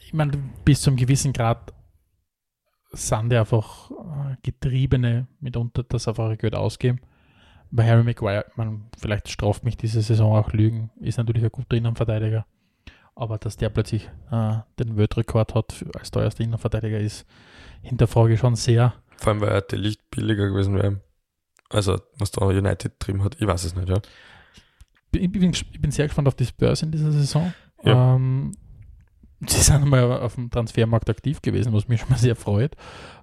ich meine, bis zu einem gewissen Grad sind die einfach äh, Getriebene mitunter, das einfach Geld ausgeben. Bei Harry Maguire, man, vielleicht straft mich diese Saison auch Lügen, ist natürlich ein guter Innenverteidiger. Aber dass der plötzlich äh, den Weltrekord hat für- als teuerster Innenverteidiger ist, hinterfrage ich schon sehr. Vor allem, weil er der Licht billiger gewesen wäre. Also, was da United drin hat, ich weiß es nicht, ja. Ich bin, ich bin sehr gespannt auf die Spurs in dieser Saison. Ja. Ähm, sie sind einmal auf dem Transfermarkt aktiv gewesen, was mich schon mal sehr freut.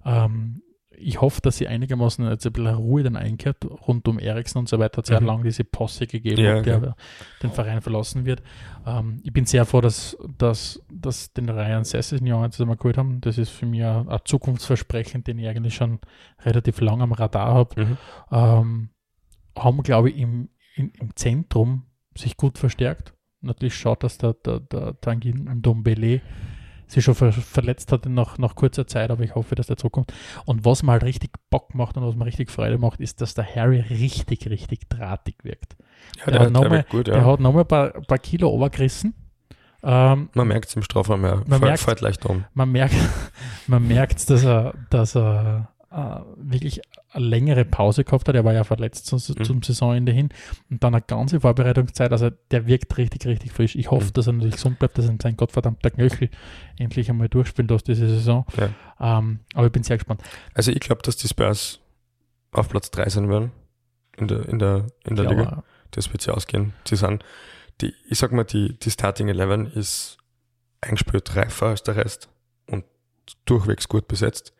Ähm, ich hoffe, dass sie einigermaßen jetzt ein bisschen Ruhe dann einkehrt. Rund um Eriksen und so weiter hat es ja Mhm. lange diese Posse gegeben, Ja, der den Verein verlassen wird. Ähm, ich bin sehr froh, dass, dass, dass den Ryan Sessignon jetzt einmal geholt haben. Das ist für mich ein, ein Zukunftsversprechen, den ich eigentlich schon relativ lang am Radar habe Mhm. ähm, haben, glaube ich, im, im, im Zentrum sich gut verstärkt. Natürlich schaut, dass der, der, der Tanguy Ndombele sich schon ver verletzt hat nach, nach kurzer Zeit, aber ich hoffe, dass der zurückkommt. Und was mir halt richtig Bock macht und was mir richtig Freude macht, ist, dass der Harry richtig, richtig drahtig wirkt. Ja, Der der, hat noch mal- Der ja. hat nochmal ein paar, paar Kilo obergerissen. Ähm, Man merkt es im Strafraum, ja. Man Fällt, leicht um. man merkt, [laughs] man merkt, dass er, dass er äh, wirklich eine längere Pause gehabt hat. Er war ja verletzt zum, Mhm. zum Saisonende hin und dann eine ganze Vorbereitungszeit. Also der wirkt richtig, richtig frisch. Ich hoffe, Mhm. dass er natürlich gesund bleibt, dass er sein gottverdammter Knöchel endlich einmal durchspielen lässt diese Saison. Ja. Ähm, aber ich bin sehr gespannt. Also ich glaube, dass die Spurs auf Platz 3 sein werden in der, in der, in der Ja, Liga. Das wird sie ausgehen. Sie sind, die, ich sag mal, die, die Starting 11 ist eingespielt reifer als der Rest und durchwegs gut besetzt.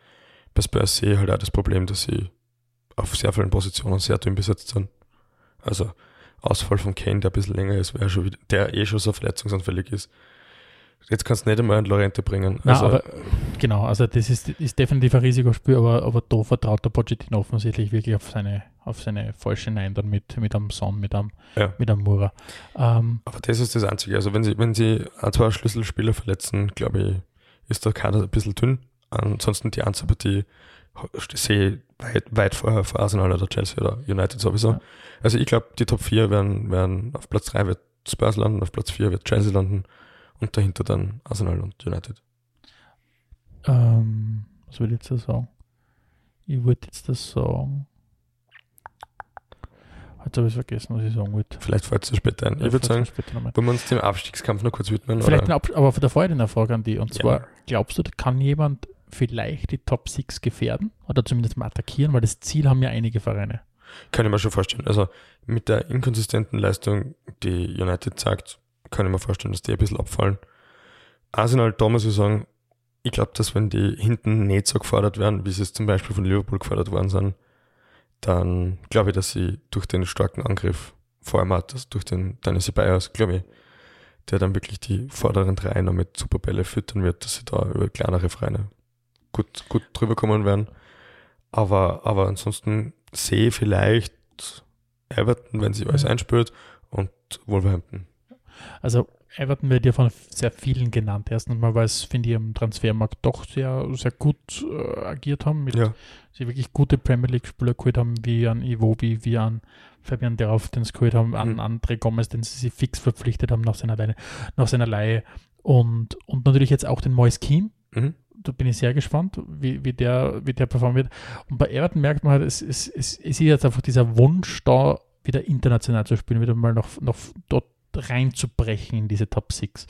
Bei Spurs sehe ich halt auch das Problem, dass sie auf sehr vielen Positionen sehr dünn besetzt sind. Also Ausfall von Kane, der ein bisschen länger ist, wäre schon wieder, der eh schon so verletzungsanfällig ist. Jetzt kannst du nicht einmal einen Lorente bringen. Na, Also, aber genau, also das ist, ist definitiv ein Risikospiel, aber, aber da vertraut der Pochettino offensichtlich wirklich auf seine, auf seine falsche Nein dann mit, mit einem Son, mit einem, Ja. mit einem Mura. Ähm, Aber das ist das Einzige. Also wenn sie, wenn sie ein, zwei Schlüsselspieler verletzen, glaube ich, ist der Kader ein bisschen dünn. Ansonsten die Anzahlpartie sehe ich weit, weit vorher vor Arsenal oder Chelsea oder United sowieso. Ja. Also ich glaube, die Top 4 werden, werden auf Platz 3 wird Spurs landen, auf Platz 4 wird Chelsea landen und dahinter dann Arsenal und United. Ähm, was will ich jetzt da sagen? Ich wollte jetzt das sagen. Jetzt habe ich vergessen, was ich sagen wollte. Vielleicht fällt es dir später ein. Ja, Ich würde sagen, wollen wir uns dem Abstiegskampf noch kurz widmen? Vielleicht oder? Ab aber davor eine Frage an die. Und Ja. zwar, glaubst du, kann jemand vielleicht die Top 6 gefährden oder zumindest mal attackieren? Weil das Ziel haben ja einige Vereine. Kann ich mir schon vorstellen. Also mit der inkonsistenten Leistung, die United zeigt, kann ich mir vorstellen, dass die ein bisschen abfallen. Arsenal, muss ich sagen, ich glaube, dass wenn die hinten nicht so gefordert werden, wie sie es zum Beispiel von Liverpool gefordert worden sind, dann glaube ich, dass sie durch den starken Angriff, vor allem auch das, durch den Dennis Ceballos, glaube ich, der dann wirklich die vorderen drei noch mit Superbälle füttern wird, dass sie da über kleinere Vereine gut, gut drüber kommen werden. Aber, aber ansonsten sehe ich vielleicht Everton, wenn sie alles Ja. einspürt, und Wolverhampton. Also Everton wird ja von sehr vielen genannt. Erstens mal, weil es, finde ich, am Transfermarkt doch sehr, sehr gut äh, agiert haben, mit Ja, sie wirklich gute Premier League-Spieler geholt haben, wie an Iwobi, wie an Fabian Derauf, den sie geholt haben, an Mhm. André Gomez, den sie fix verpflichtet haben nach seiner, Leine, nach seiner Leihe. Und, und natürlich jetzt auch den Moise Keane. mhm. Da bin ich sehr gespannt, wie, wie, der, wie der performen wird. Und bei Everton merkt man halt, es, es, es, es ist jetzt einfach dieser Wunsch da, wieder international zu spielen, wieder mal noch, noch dort reinzubrechen in diese Top 6.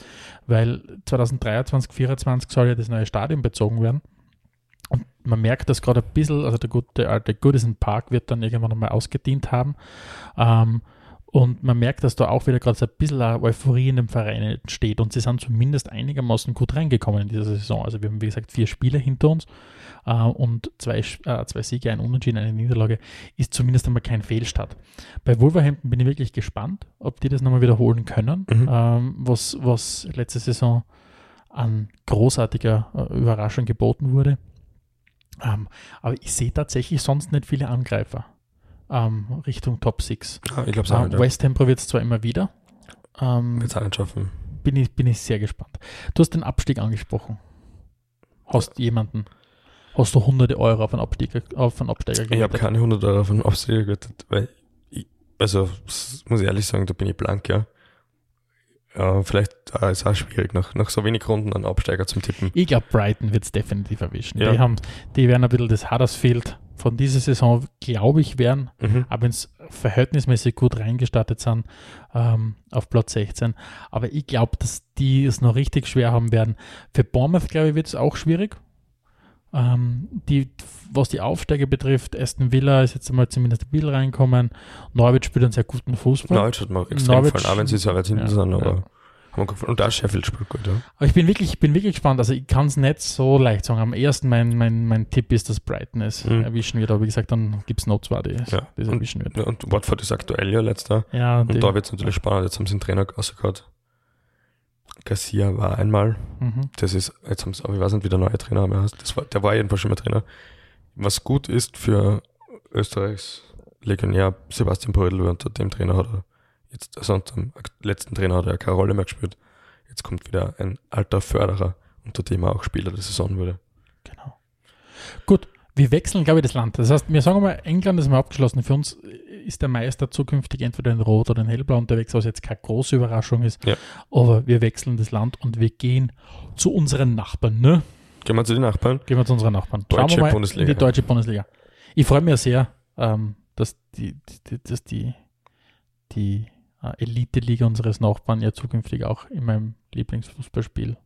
Weil 2023, 2024 soll ja das neue Stadion bezogen werden. Und man merkt das gerade ein bisschen, also der gute alte Goodison Park wird dann irgendwann einmal ausgedient haben. Ähm, und man merkt, dass da auch wieder gerade so ein bisschen eine Euphorie in dem Verein entsteht. Und sie sind zumindest einigermaßen gut reingekommen in dieser Saison. Also wir haben, wie gesagt, vier Spiele hinter uns äh, und zwei, äh, zwei Siege, ein Unentschieden, eine Niederlage. Ist zumindest einmal kein Fehlstart. Bei Wolverhampton bin ich wirklich gespannt, ob die das nochmal wiederholen können, Mhm. ähm, was, was letzte Saison an großartiger äh, Überraschung geboten wurde. Ähm, aber ich sehe tatsächlich sonst nicht viele Angreifer ähm, Richtung Top 6. Ah, ich glaube Ähm. West Ham probiert es zwar immer wieder. Ähm, Wird es auch nicht schaffen. bin, ich, bin ich sehr gespannt. Du hast den Abstieg angesprochen. Hast jemanden, hast du hunderte Euro auf einen Absteiger, auf einen Absteiger Ich habe gewettet? keine 100 Euro von Aufsteiger gewettet, weil ich, also muss ich ehrlich sagen, da bin ich blank, ja. Ja, vielleicht äh, ist auch schwierig, nach, nach so wenig Runden einen Absteiger zum Tippen. Ich glaube, Brighton wird es definitiv erwischen. Ja. Die, haben, die werden ein bisschen das Huddersfield von dieser Saison, glaube ich, werden, Mhm. aber es verhältnismäßig gut reingestartet sind, ähm, auf Platz 16. Aber ich glaube, dass die es noch richtig schwer haben werden. Für Bournemouth, glaube ich, wird es auch schwierig. Ähm, die, was die Aufsteiger betrifft, Aston Villa ist jetzt einmal zumindest stabil reinkommen. Norwich spielt einen sehr guten Fußball. Norwich hat mir extrem Norwich- gefallen, auch wenn sie sehr weit hinten Ja, sind, aber ja. Und auch Sheffield spielt gut, ja. Aber ich bin wirklich, ich bin wirklich gespannt. Also ich kann es nicht so leicht sagen. Am ersten mein, mein, mein Tipp ist, dass Brighton es Mhm. erwischen wird. Aber wie gesagt, dann gibt es noch zwei, die es Ja. Und- erwischen wird. Ja, Und Watford ist aktuell ja letzter. Ja, Und da wird es natürlich spannend. Jetzt haben sie einen Trainer rausgehört. Garcia war einmal. mhm. Das ist, jetzt haben sie, aber ich weiß nicht, wie der neue Trainer mehr heißt. Das war, der war jedenfalls schon mal Trainer. Was gut ist für Österreichs Legionär Sebastian Brödel, unter dem Trainer hat er jetzt, also unter dem letzten Trainer hat er keine Rolle mehr gespielt. Jetzt kommt wieder ein alter Förderer, unter dem er auch Spieler der Saison wurde. Genau. Gut, wir wechseln, glaube ich, das Land. Das heißt, wir sagen mal, England ist mal abgeschlossen. Für uns ist der Meister zukünftig entweder in Rot oder in Hellblau unterwegs, was jetzt keine große Überraschung ist. Ja. Aber wir wechseln das Land und wir gehen zu unseren Nachbarn. Ne? Gehen wir zu den Nachbarn. Gehen wir zu unseren Nachbarn. Deutsche Bundesliga. Die deutsche Bundesliga. Ich freue mich ja sehr, ähm, dass die, die, dass die, die Elite-Liga unseres Nachbarn ja zukünftig auch in meinem Lieblingsfußballspiel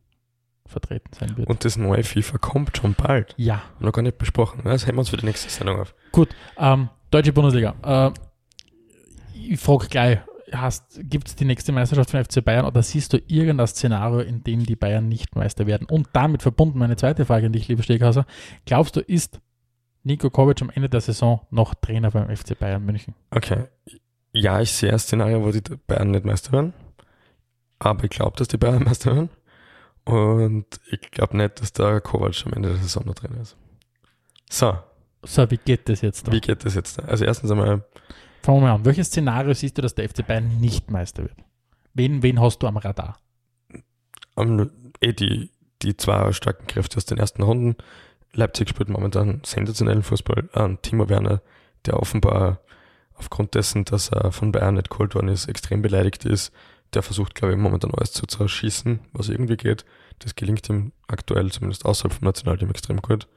vertreten sein wird. Und das neue FIFA kommt schon bald. ja, Noch gar nicht besprochen. Das heben wir uns für die nächste Sendung auf. Gut, ähm, Deutsche Bundesliga. Äh, ich frage gleich, gibt es die nächste Meisterschaft von FC Bayern oder siehst du irgendein Szenario, in dem die Bayern nicht Meister werden? Und damit verbunden meine zweite Frage an dich, lieber Steghauser. Glaubst du, ist Nico Kovac am Ende der Saison noch Trainer beim FC Bayern München? Okay. Ja, ich sehe ein Szenario, wo die Bayern nicht Meister werden. Aber ich glaube, dass die Bayern [laughs] Meister werden. Und ich glaube nicht, dass der Kovac am Ende der Saison noch drin ist. So, So, wie geht das jetzt? Da? wie geht das jetzt? Also erstens einmal, Fangen wir mal an. Welches Szenario siehst du, dass der FC Bayern nicht Meister wird? Wen, wen hast du am Radar? um, eh die, die zwei starken Kräfte aus den ersten Runden. Leipzig spielt momentan sensationellen Fußball. Äh, Timo Werner, der offenbar aufgrund dessen, dass er von Bayern nicht geholt worden ist, extrem beleidigt ist. Der versucht, glaube ich, momentan alles zu zerschießen, was irgendwie geht. Das gelingt ihm aktuell, zumindest außerhalb vom Nationalteam, extrem gut.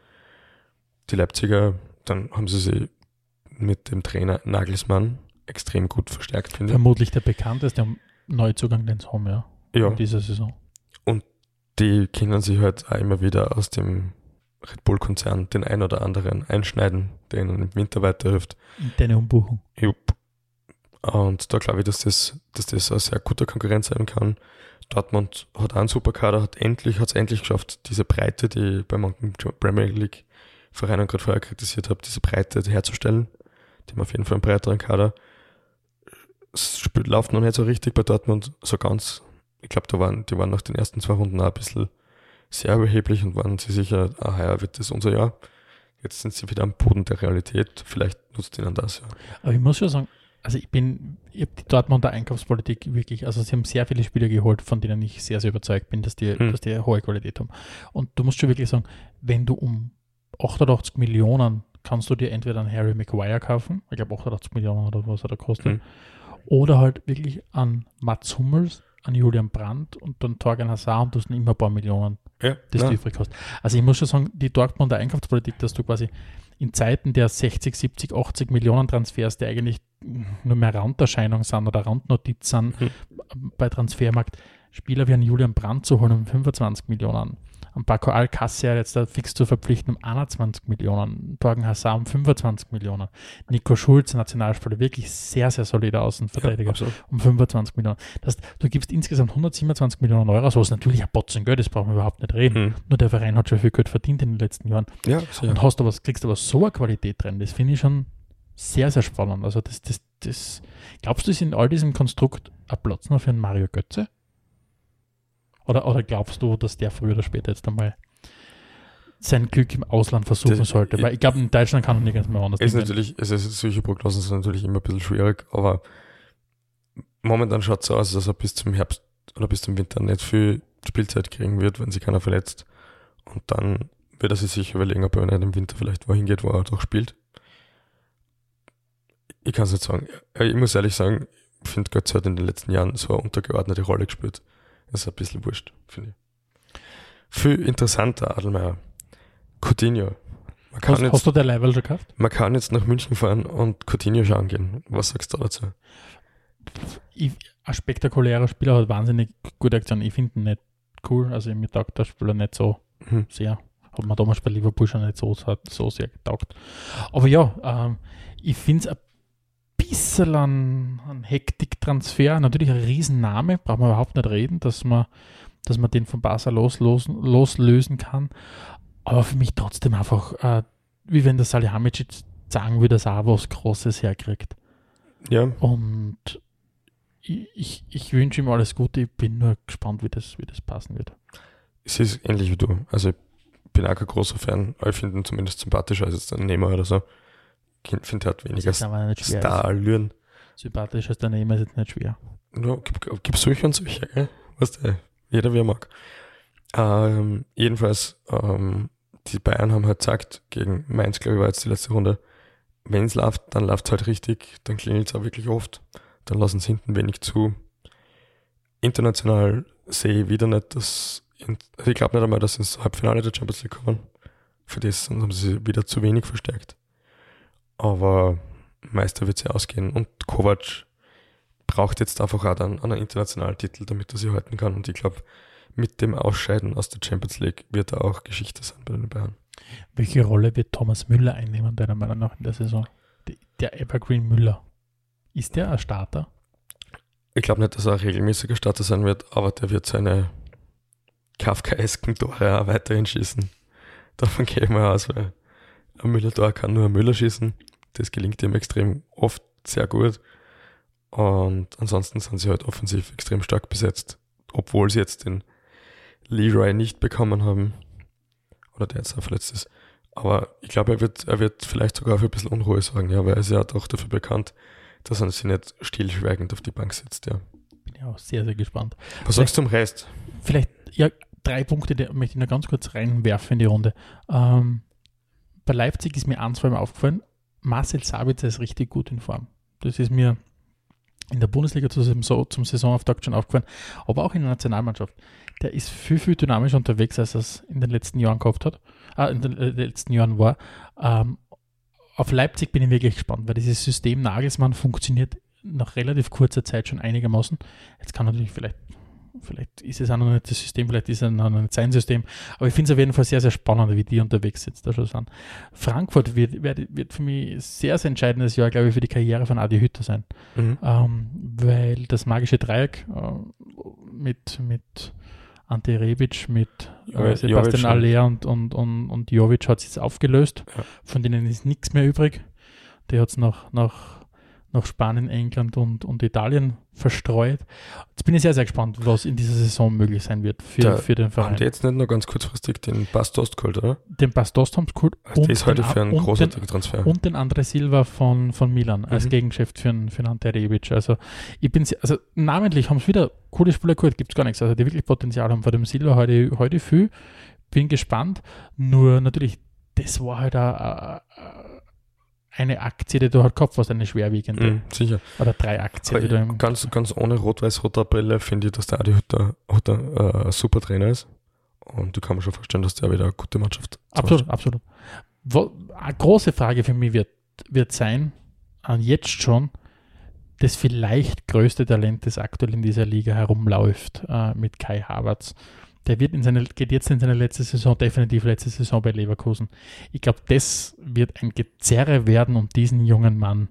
Die Leipziger, dann haben sie sich mit dem Trainer Nagelsmann extrem gut verstärkt, finde ich. Vermutlich der bekannteste Neuzugang, den sie haben, ja, Ja, in dieser Saison. die können sich halt auch immer wieder aus dem Red Bull-Konzern den ein oder anderen einschneiden, der ihnen im Winter weiterhilft. Interne Umbuchung. Jupp. Und da glaube ich, dass das, dass das ein sehr guter Konkurrent sein kann. Dortmund hat auch einen super Kader, hat endlich, hat es endlich geschafft, diese Breite, die ich bei manchen Premier League Vereinen gerade vorher kritisiert habe, diese Breite herzustellen. Die haben auf jeden Fall einen breiteren Kader. Es spielt, läuft noch nicht so richtig bei Dortmund, so ganz. Ich glaube, da waren, die waren nach den ersten zwei Runden auch ein bisschen sehr überheblich und waren sich sicher, ah ja, wird das unser Jahr. Jetzt sind sie wieder am Boden der Realität. Vielleicht nutzt ihnen das ja. Aber ich muss schon sagen, also ich bin, ich habe die Dortmunder Einkaufspolitik wirklich, also sie haben sehr viele Spieler geholt, von denen ich sehr, sehr überzeugt bin, dass die, Hm. dass die eine hohe Qualität haben. Und du musst schon wirklich sagen, wenn du um 88 Millionen kannst du dir entweder einen Harry Maguire kaufen, ich glaube 88 Millionen oder was hat er kostet, Hm. oder halt wirklich an Mats Hummels, an Julian Brandt und dann Torgen Hazard und du hast immer ein paar Millionen Ja, das du übrig hast. Also ich muss schon sagen, die Dortmunder Einkaufspolitik, dass du quasi in Zeiten der 60, 70, 80 Millionen Transfers, die eigentlich nur mehr Randerscheinungen sind oder Randnotizen Mhm. bei Transfermarkt, Spieler wie einen Julian Brandt zu holen um 25 Millionen, an Paco Alcacer jetzt da fix zu verpflichten um 21 Millionen, Torgen Hazard um 25 Millionen, Nico Schulz, Nationalspieler, wirklich sehr, sehr solider Außenverteidiger Ja, um 25 Millionen. Das, heißt, du gibst insgesamt 127 Millionen Euro aus, was natürlich ein Botzen Geld ist, brauchen wir überhaupt nicht reden. Hm. Nur der Verein hat schon viel Geld verdient in den letzten Jahren. Ja, sicher. Und hast aber, kriegst aber so eine Qualität drin, das finde ich schon sehr, sehr spannend. Also das, das, das, glaubst du, ist in all diesem Konstrukt ein Platz noch für einen Mario Götze? Oder, oder glaubst du, dass der früher oder später jetzt einmal sein Glück im Ausland versuchen Das- sollte? Weil ich glaube, in Deutschland kann er nirgends mehr anders ist natürlich, es ist, solche Prognosen sind natürlich immer ein bisschen schwierig, aber momentan schaut es so aus, dass er bis zum Herbst oder bis zum Winter nicht viel Spielzeit kriegen wird, wenn sich keiner verletzt. Und dann wird er sich sicher überlegen, ob er nicht im Winter vielleicht wohin geht, wo er doch spielt. Ich kann es nicht sagen. Ich muss ehrlich sagen, ich finde, Götze hat in den letzten Jahren so eine untergeordnete Rolle gespielt. Das ist ein bisschen wurscht, finde ich. Viel interessanter, Adelmeier. Coutinho. Man kann Hast, jetzt hast du der Level schon gekauft? man kann jetzt nach München fahren und Coutinho schauen gehen. Was sagst du dazu? ich, ein spektakulärer Spieler hat wahnsinnig gute Aktionen. Ich finde ihn nicht cool. Also mir taugt der Spieler nicht so Hm. sehr. Hat mir damals bei Liverpool schon nicht so, so sehr getaugt. Aber ja, ähm, ich finde es ein bisschen ein, ein Hektik-Transfer. Natürlich ein Riesenname, brauchen wir überhaupt nicht reden, dass man, dass man den von Barca loslösen, loslösen kann. Aber für mich trotzdem einfach, äh, wie wenn der Salihamidzic sagen würde, dass er auch was Großes herkriegt. Ja, Und ich, ich, wünsche ihm alles Gute. Ich bin nur gespannt, wie das, wie das passen wird. es ist ähnlich wie du. Also ich bin auch kein großer Fan, aber ich finde ihn zumindest sympathischer als jetzt ein Neymar oder so. Finde, hat weniger. Star-Allüren. Sympathisch als der Nehmer ist jetzt nicht schwer. Ja, gibt, gibt solche und solche, gell? Weißt du, jeder wie er mag. Ähm, jedenfalls, ähm, die Bayern haben halt gesagt, gegen Mainz, glaube ich, war jetzt die letzte Runde, wenn es läuft, dann läuft es halt richtig, dann klingelt es auch wirklich oft, dann lassen sie hinten wenig zu. International sehe ich wieder nicht, dass, in, also ich glaube nicht einmal, dass sie ins Halbfinale der Champions League kommen. Für das haben sie wieder zu wenig verstärkt. Aber Meister wird sie ausgehen und Kovac braucht jetzt einfach auch dann einen internationalen Titel, damit er sie halten kann. Und ich glaube, mit dem Ausscheiden aus der Champions League wird er auch Geschichte sein bei den Bayern. Welche Rolle wird Thomas Müller einnehmen, deiner Meinung nach, in der Saison? Der Evergreen Müller. Ist der ein Starter? Ich glaube nicht, dass er ein regelmäßiger Starter sein wird, aber der wird seine Kafkaesken Tore auch weiterhin schießen. Davon gehe ich mal aus, weil ein Müller-Tor kann nur ein Müller schießen. Das gelingt ihm extrem oft sehr gut. Und ansonsten sind sie halt offensiv extrem stark besetzt, obwohl sie jetzt den Leroy nicht bekommen haben. Oder der jetzt auch verletzt ist. Aber ich glaube, er wird, er wird vielleicht sogar für ein bisschen Unruhe sorgen, ja, weil er ist ja auch dafür bekannt, dass er sich nicht stillschweigend auf die Bank sitzt, ja. Bin ja auch sehr, sehr gespannt. Was sagst du zum Rest? Vielleicht, ja, drei Punkte, die möchte ich noch ganz kurz reinwerfen in die Runde. Ähm, bei Leipzig ist mir eins vor allem aufgefallen, Marcel Sabitzer ist richtig gut in Form. Das ist mir in der Bundesliga zum, zum Saisonauftakt schon aufgefallen, aber auch in der Nationalmannschaft. Der ist viel, viel dynamischer unterwegs, als er es in den letzten Jahren gehabt hat, äh, in den äh, letzten Jahren war. Ähm, auf Leipzig bin ich wirklich gespannt, weil dieses System Nagelsmann funktioniert nach relativ kurzer Zeit schon einigermaßen. Jetzt kann natürlich vielleicht, vielleicht ist es auch noch nicht das System, vielleicht ist es noch nicht sein System, aber ich finde es auf jeden Fall sehr, sehr spannend, wie die unterwegs jetzt da schon sind. Frankfurt wird, wird, wird für mich sehr, sehr entscheidendes Jahr, glaube ich, für die Karriere von Adi Hütter sein. Mhm. Ähm, weil das magische Dreieck äh, mit, mit Ante Rebic, mit äh, Sebastian und- Aller und, und, und, und Jovic hat sich jetzt aufgelöst. Ja. Von denen ist nichts mehr übrig. Die hat es nach, nach, nach Spanien, England und, und Italien verstreut. Jetzt bin ich sehr, sehr gespannt, was in dieser Saison möglich sein wird für, Der- für den Haben Verein. die jetzt nicht nur ganz kurzfristig den Bastost geholt, oder? Den Bastos haben sie geholt Also der ist heute für einen und großartigen Transfer. und den André Silva von, von Milan als Mhm. Gegenchef für für Ante Rebic. Also ich bin sehr, also namentlich haben es wieder coole Spieler geholt, gibt es gar nichts. Also die wirklich Potenzial haben. Vor dem Silva heute, heute viel. Bin gespannt. Nur natürlich, das war halt a- eine Aktie, die du halt gehabt hast, eine schwerwiegende. Mhm, sicher. Oder drei Aktien, die du ganz, ganz ohne rot-weiß-roter Brille finde ich, dass der Adi Hütter, Hütter äh, ein super Trainer ist. Und du kann mir schon vorstellen, dass der wieder eine gute Mannschaft Absolut, absolut. Wo, eine große Frage für mich wird, wird sein, äh, jetzt schon, das vielleicht größte Talent, das aktuell in dieser Liga herumläuft, äh, mit Kai Havertz. Der wird in seine, geht jetzt in seine letzte Saison, definitiv letzte Saison bei Leverkusen. Ich glaube, das wird ein Gezerre werden um diesen jungen Mann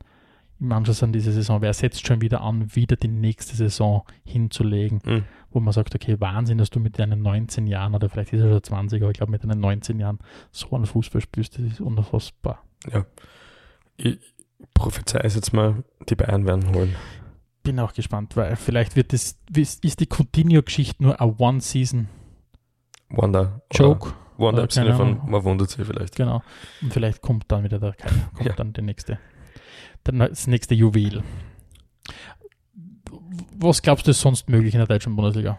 im Anschluss an diese Saison. Wer setzt schon wieder an, wieder die nächste Saison hinzulegen? Mhm. wo man sagt, okay, Wahnsinn, dass du mit deinen 19 Jahren oder vielleicht ist er schon 20, aber ich glaube mit deinen 19 Jahren so einen Fußball spielst, das ist unfassbar. Ja. Ich prophezei es jetzt mal, die Bayern werden holen. Bin auch gespannt, weil vielleicht wird das, ist die Coutinho-Geschichte nur ein One-Season-Joke. Wanda. Oder Wanda Oder im Sinne von, man wundert sich vielleicht. Genau. Und vielleicht kommt dann wieder der kommt Ja. dann der nächste, das nächste Juwel. Was glaubst du ist sonst möglich in der deutschen Bundesliga?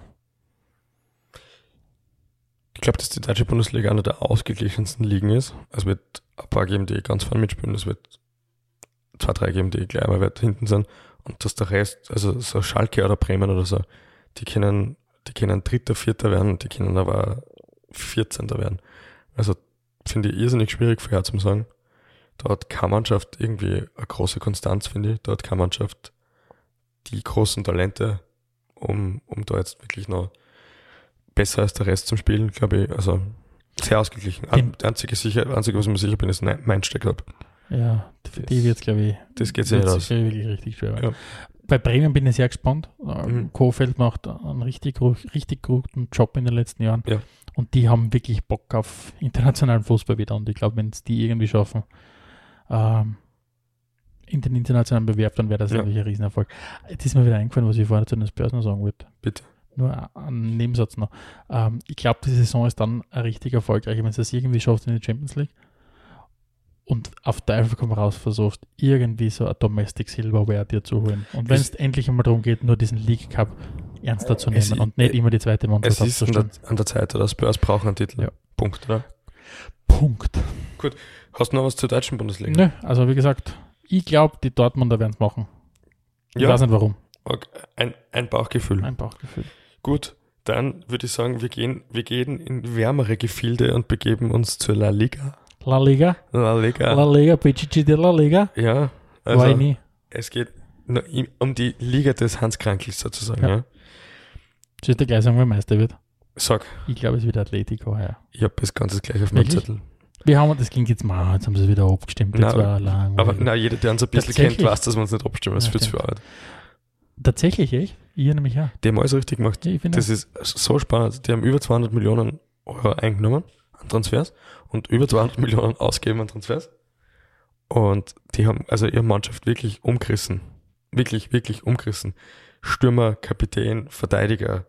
Ich glaube, dass die deutsche Bundesliga eine der ausgeglichensten Ligen ist. Es wird ein paar geben, die ganz vorne mitspielen. Es wird zwei, drei geben, die gleich einmal weit hinten sind. Und dass der Rest, also so Schalke oder Bremen oder so, die können, die können Dritter, Vierter werden, die können aber 14. werden. Also finde ich irrsinnig schwierig vorher zu sagen. Da hat keine Mannschaft irgendwie eine große Konstanz, finde ich. Da hat keine Mannschaft die großen Talente, um, um da jetzt wirklich noch besser als der Rest zum Spielen, glaube ich. Also Sehr ausgeglichen. Das einzige, sicher, einzige, was ich mir sicher bin, ist mein Steck-Up. Ja, für die wird es, glaube ich, Das geht sich nicht aus. wirklich richtig schwer. Ja. Bei Bremen bin ich sehr gespannt. Ähm, Mhm. Kofeld macht einen richtig, richtig guten Job in den letzten Jahren. Ja. Und die haben wirklich Bock auf internationalen Fußball wieder. Und ich glaube, wenn es die irgendwie schaffen, ähm, in den internationalen Bewerb, dann wäre das Ja. natürlich ein Riesenerfolg. Jetzt ist mir wieder eingefallen, was ich vorher zu den Spurs noch sagen wollte. Bitte. Nur ein Nebensatz noch. Ähm, ich glaube, die Saison ist dann richtig erfolgreich, wenn es das irgendwie schafft in die Champions League und auf Teufel komm raus versuchst, irgendwie so ein Domestic Silverware dir zu holen. Und wenn Es- es endlich einmal darum geht, nur diesen League Cup ernster zu Es- nehmen und nicht immer die zweite Es Mannschaft ist an der, an der Zeit, oder? Spurs brauchen einen Titel. Ja. Punkt, oder? Punkt. Hast du noch was zur deutschen Bundesliga? Nö, also wie gesagt, ich glaube, die Dortmunder werden es machen. Ich Ja, weiß nicht warum. okay. ein, ein Bauchgefühl. Mein Bauchgefühl. Gut, dann würde ich sagen, wir gehen, wir gehen in wärmere Gefilde und begeben uns zur La Liga. La Liga, La Liga. La Liga, PGG de La Liga. ja, Also, War nie. es geht um die Liga des Hans Krankels sozusagen. Ja. Ja. Soll ich dir gleich sagen, wer Meister wird? Sag, Ich glaube, es wird Atletico heuer. ich habe das Ganze gleich auf meinem? Zettel. Wir haben, das klingt jetzt mal, jetzt haben sie es wieder abgestimmt, Na, war lang. Aber na, jeder, der uns ein bisschen kennt, weiß, dass wir uns nicht abstimmen. Das Ja, stimmt. viel Arbeit. Tatsächlich, echt? Ich nämlich ja. Die haben alles richtig gemacht. Finde Das ist so spannend. Die haben über 200 Millionen Euro eingenommen an Transfers und über 200 Millionen ausgegeben an Transfers. Und die haben also ihre Mannschaft wirklich umgerissen. Wirklich, wirklich umgerissen. Stürmer, Kapitän, Verteidiger.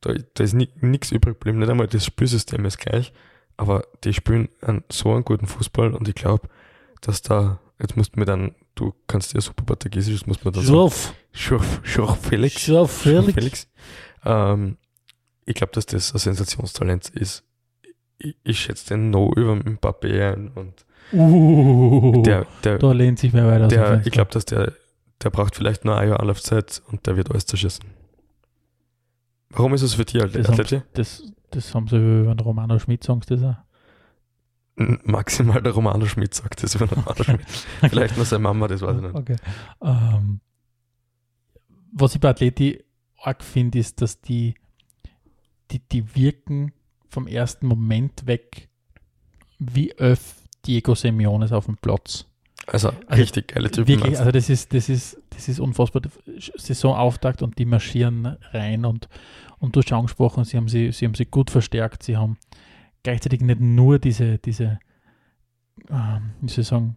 Da, da ist nichts übrig geblieben. Nicht einmal das Spielsystem ist gleich. Aber die spielen einen, so einen guten Fußball und ich glaube, dass da, jetzt musst du mir dann, du kannst ja super Portugiesisch, musst du mir dann sagen. Schroff. Schurf, Schurf Felix. Schroff, Felix. Felix. Ähm, ich glaube, dass das ein Sensationstalent ist. Ich, ich schätze den No über Mbappé ein und Uh, der, der, da lehnt sich wer weiter der ich glaube, dass der, der braucht vielleicht nur ein Jahr Anlaufzeit und der wird alles zerschießen. Warum ist es für dich, das, Atleti? das, das haben sie über den Romano Schmidt sagen, das auch. Maximal der Romano Schmidt sagt das über den Romano Schmidt. Vielleicht nur seine Mama, das weiß ich nicht. Okay. Ähm, was ich bei Atleti arg finde, ist, dass die, die, die wirken vom ersten Moment weg wie öff Diego Simeones auf dem Platz. Also, Also, richtig geile Typen. Wirklich, also das ist, das ist, das ist unfassbar. Saisonauftakt und die marschieren rein und, und du hast schon angesprochen, sie haben sie, sie haben sie gut verstärkt, sie haben gleichzeitig nicht nur diese, diese, ähm, wie soll ich sagen,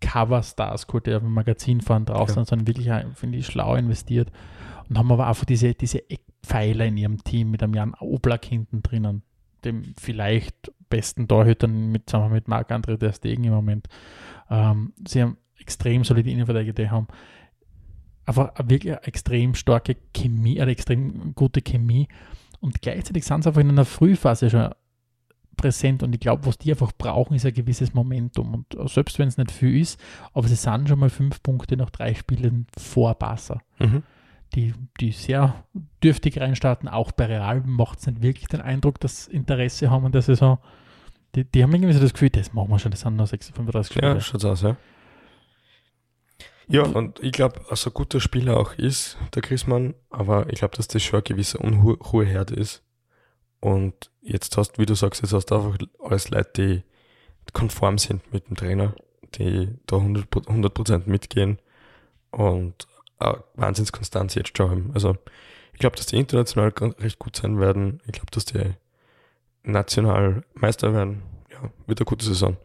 Cover-Stars geholt, die auf dem Magazin fahren draußen, Ja. sondern wirklich, finde ich, schlau investiert und haben aber einfach diese, diese Eckpfeiler in ihrem Team mit einem Jan Oblak hinten drinnen, dem vielleicht besten Torhütern mit, wir, mit Marc-André der Stegen im Moment. Ähm, sie haben extrem solide Innenverteidiger, die haben einfach wirklich extrem starke Chemie, eine extrem gute Chemie und gleichzeitig sind sie einfach in einer Frühphase schon präsent und ich glaube, was die einfach brauchen, ist ein gewisses Momentum und selbst wenn es nicht viel ist, aber sie sind schon mal fünf Punkte nach drei Spielen vor Barca Mhm. Die, die sehr dürftig reinstarten. Auch bei Real macht es nicht wirklich den Eindruck, dass Interesse haben an der Saison. Die, die haben irgendwie so das Gefühl, das machen wir schon, das sind noch 36, 35 Ja, Spiele. schaut's aus, ja. Ja, und ich glaube, also guter Spieler auch ist, der Chrismann, aber ich glaube, dass das schon ein gewisser Unruheherd ist. Und jetzt hast, wie du sagst, jetzt hast du einfach alles Leute, die konform sind mit dem Trainer, die da 100%, 100 mitgehen und eine Wahnsinnskonstanz jetzt schon haben. Also, ich glaube, dass die international recht gut sein werden. Ich glaube, dass die national Meister werden. Ja, wird eine gute Saison.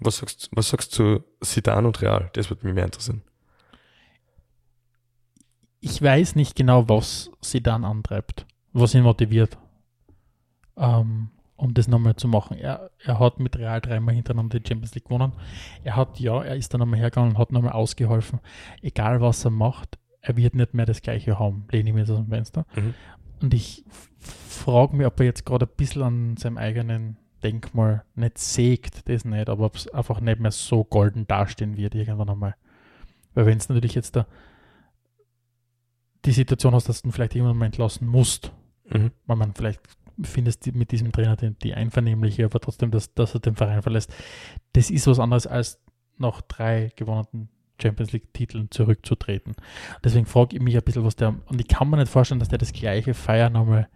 Was sagst, was sagst du zu Sidan und Real? Das würde mich mehr interessieren. Ich weiß nicht genau, was sie dann antreibt, was ihn motiviert, ähm, um das nochmal zu machen. Er, er hat mit Real dreimal hintereinander die Champions League gewonnen. Er hat, ja, er ist dann nochmal hergegangen und hat nochmal ausgeholfen. Egal was er macht, er wird nicht mehr das Gleiche haben, lehne ich mir aus dem Fenster. Mhm. Und ich frage mich, ob er jetzt gerade ein bisschen an seinem eigenen Denkmal nicht sägt, das nicht, aber ob es einfach nicht mehr so golden dastehen wird irgendwann einmal. Weil wenn es natürlich jetzt da die Situation hast, dass du vielleicht irgendwann mal entlassen musst, Mhm. weil man vielleicht findest mit diesem Trainer die, die einvernehmliche, aber trotzdem, dass, dass er den Verein verlässt, das ist was anderes als nach drei gewonnenen Champions League-Titeln zurückzutreten. Deswegen frage ich mich ein bisschen, was der, und ich kann mir nicht vorstellen, dass der das gleiche Feier nochmal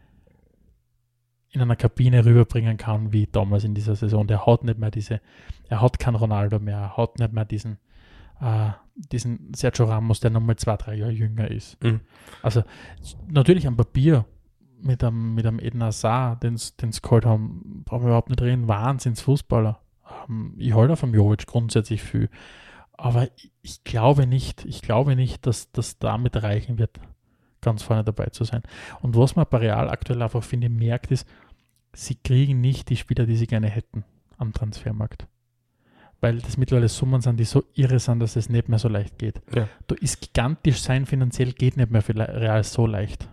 in einer Kabine rüberbringen kann, wie damals in dieser Saison. Der hat nicht mehr diese, er hat keinen Ronaldo mehr, er hat nicht mehr diesen, äh, diesen Sergio Ramos, der nochmal zwei, drei Jahre jünger ist. Mhm. Also natürlich am Papier mit einem, mit einem Eden Hazard, den sie geholt haben, brauchen wir überhaupt nicht reden, Wahnsinnsfußballer. Ähm, ich halte vom Jovic grundsätzlich viel. Aber ich, ich glaube nicht, ich glaube nicht, dass das damit reichen wird, ganz vorne dabei zu sein. Und was man bei Real aktuell einfach, finde ich, merkt, ist, sie kriegen nicht die Spieler, die sie gerne hätten am Transfermarkt. Weil das mittlerweile Summen sind, die so irre sind, dass es nicht mehr so leicht geht. Ja. Da ist gigantisch sein finanziell geht nicht mehr für Real so leicht.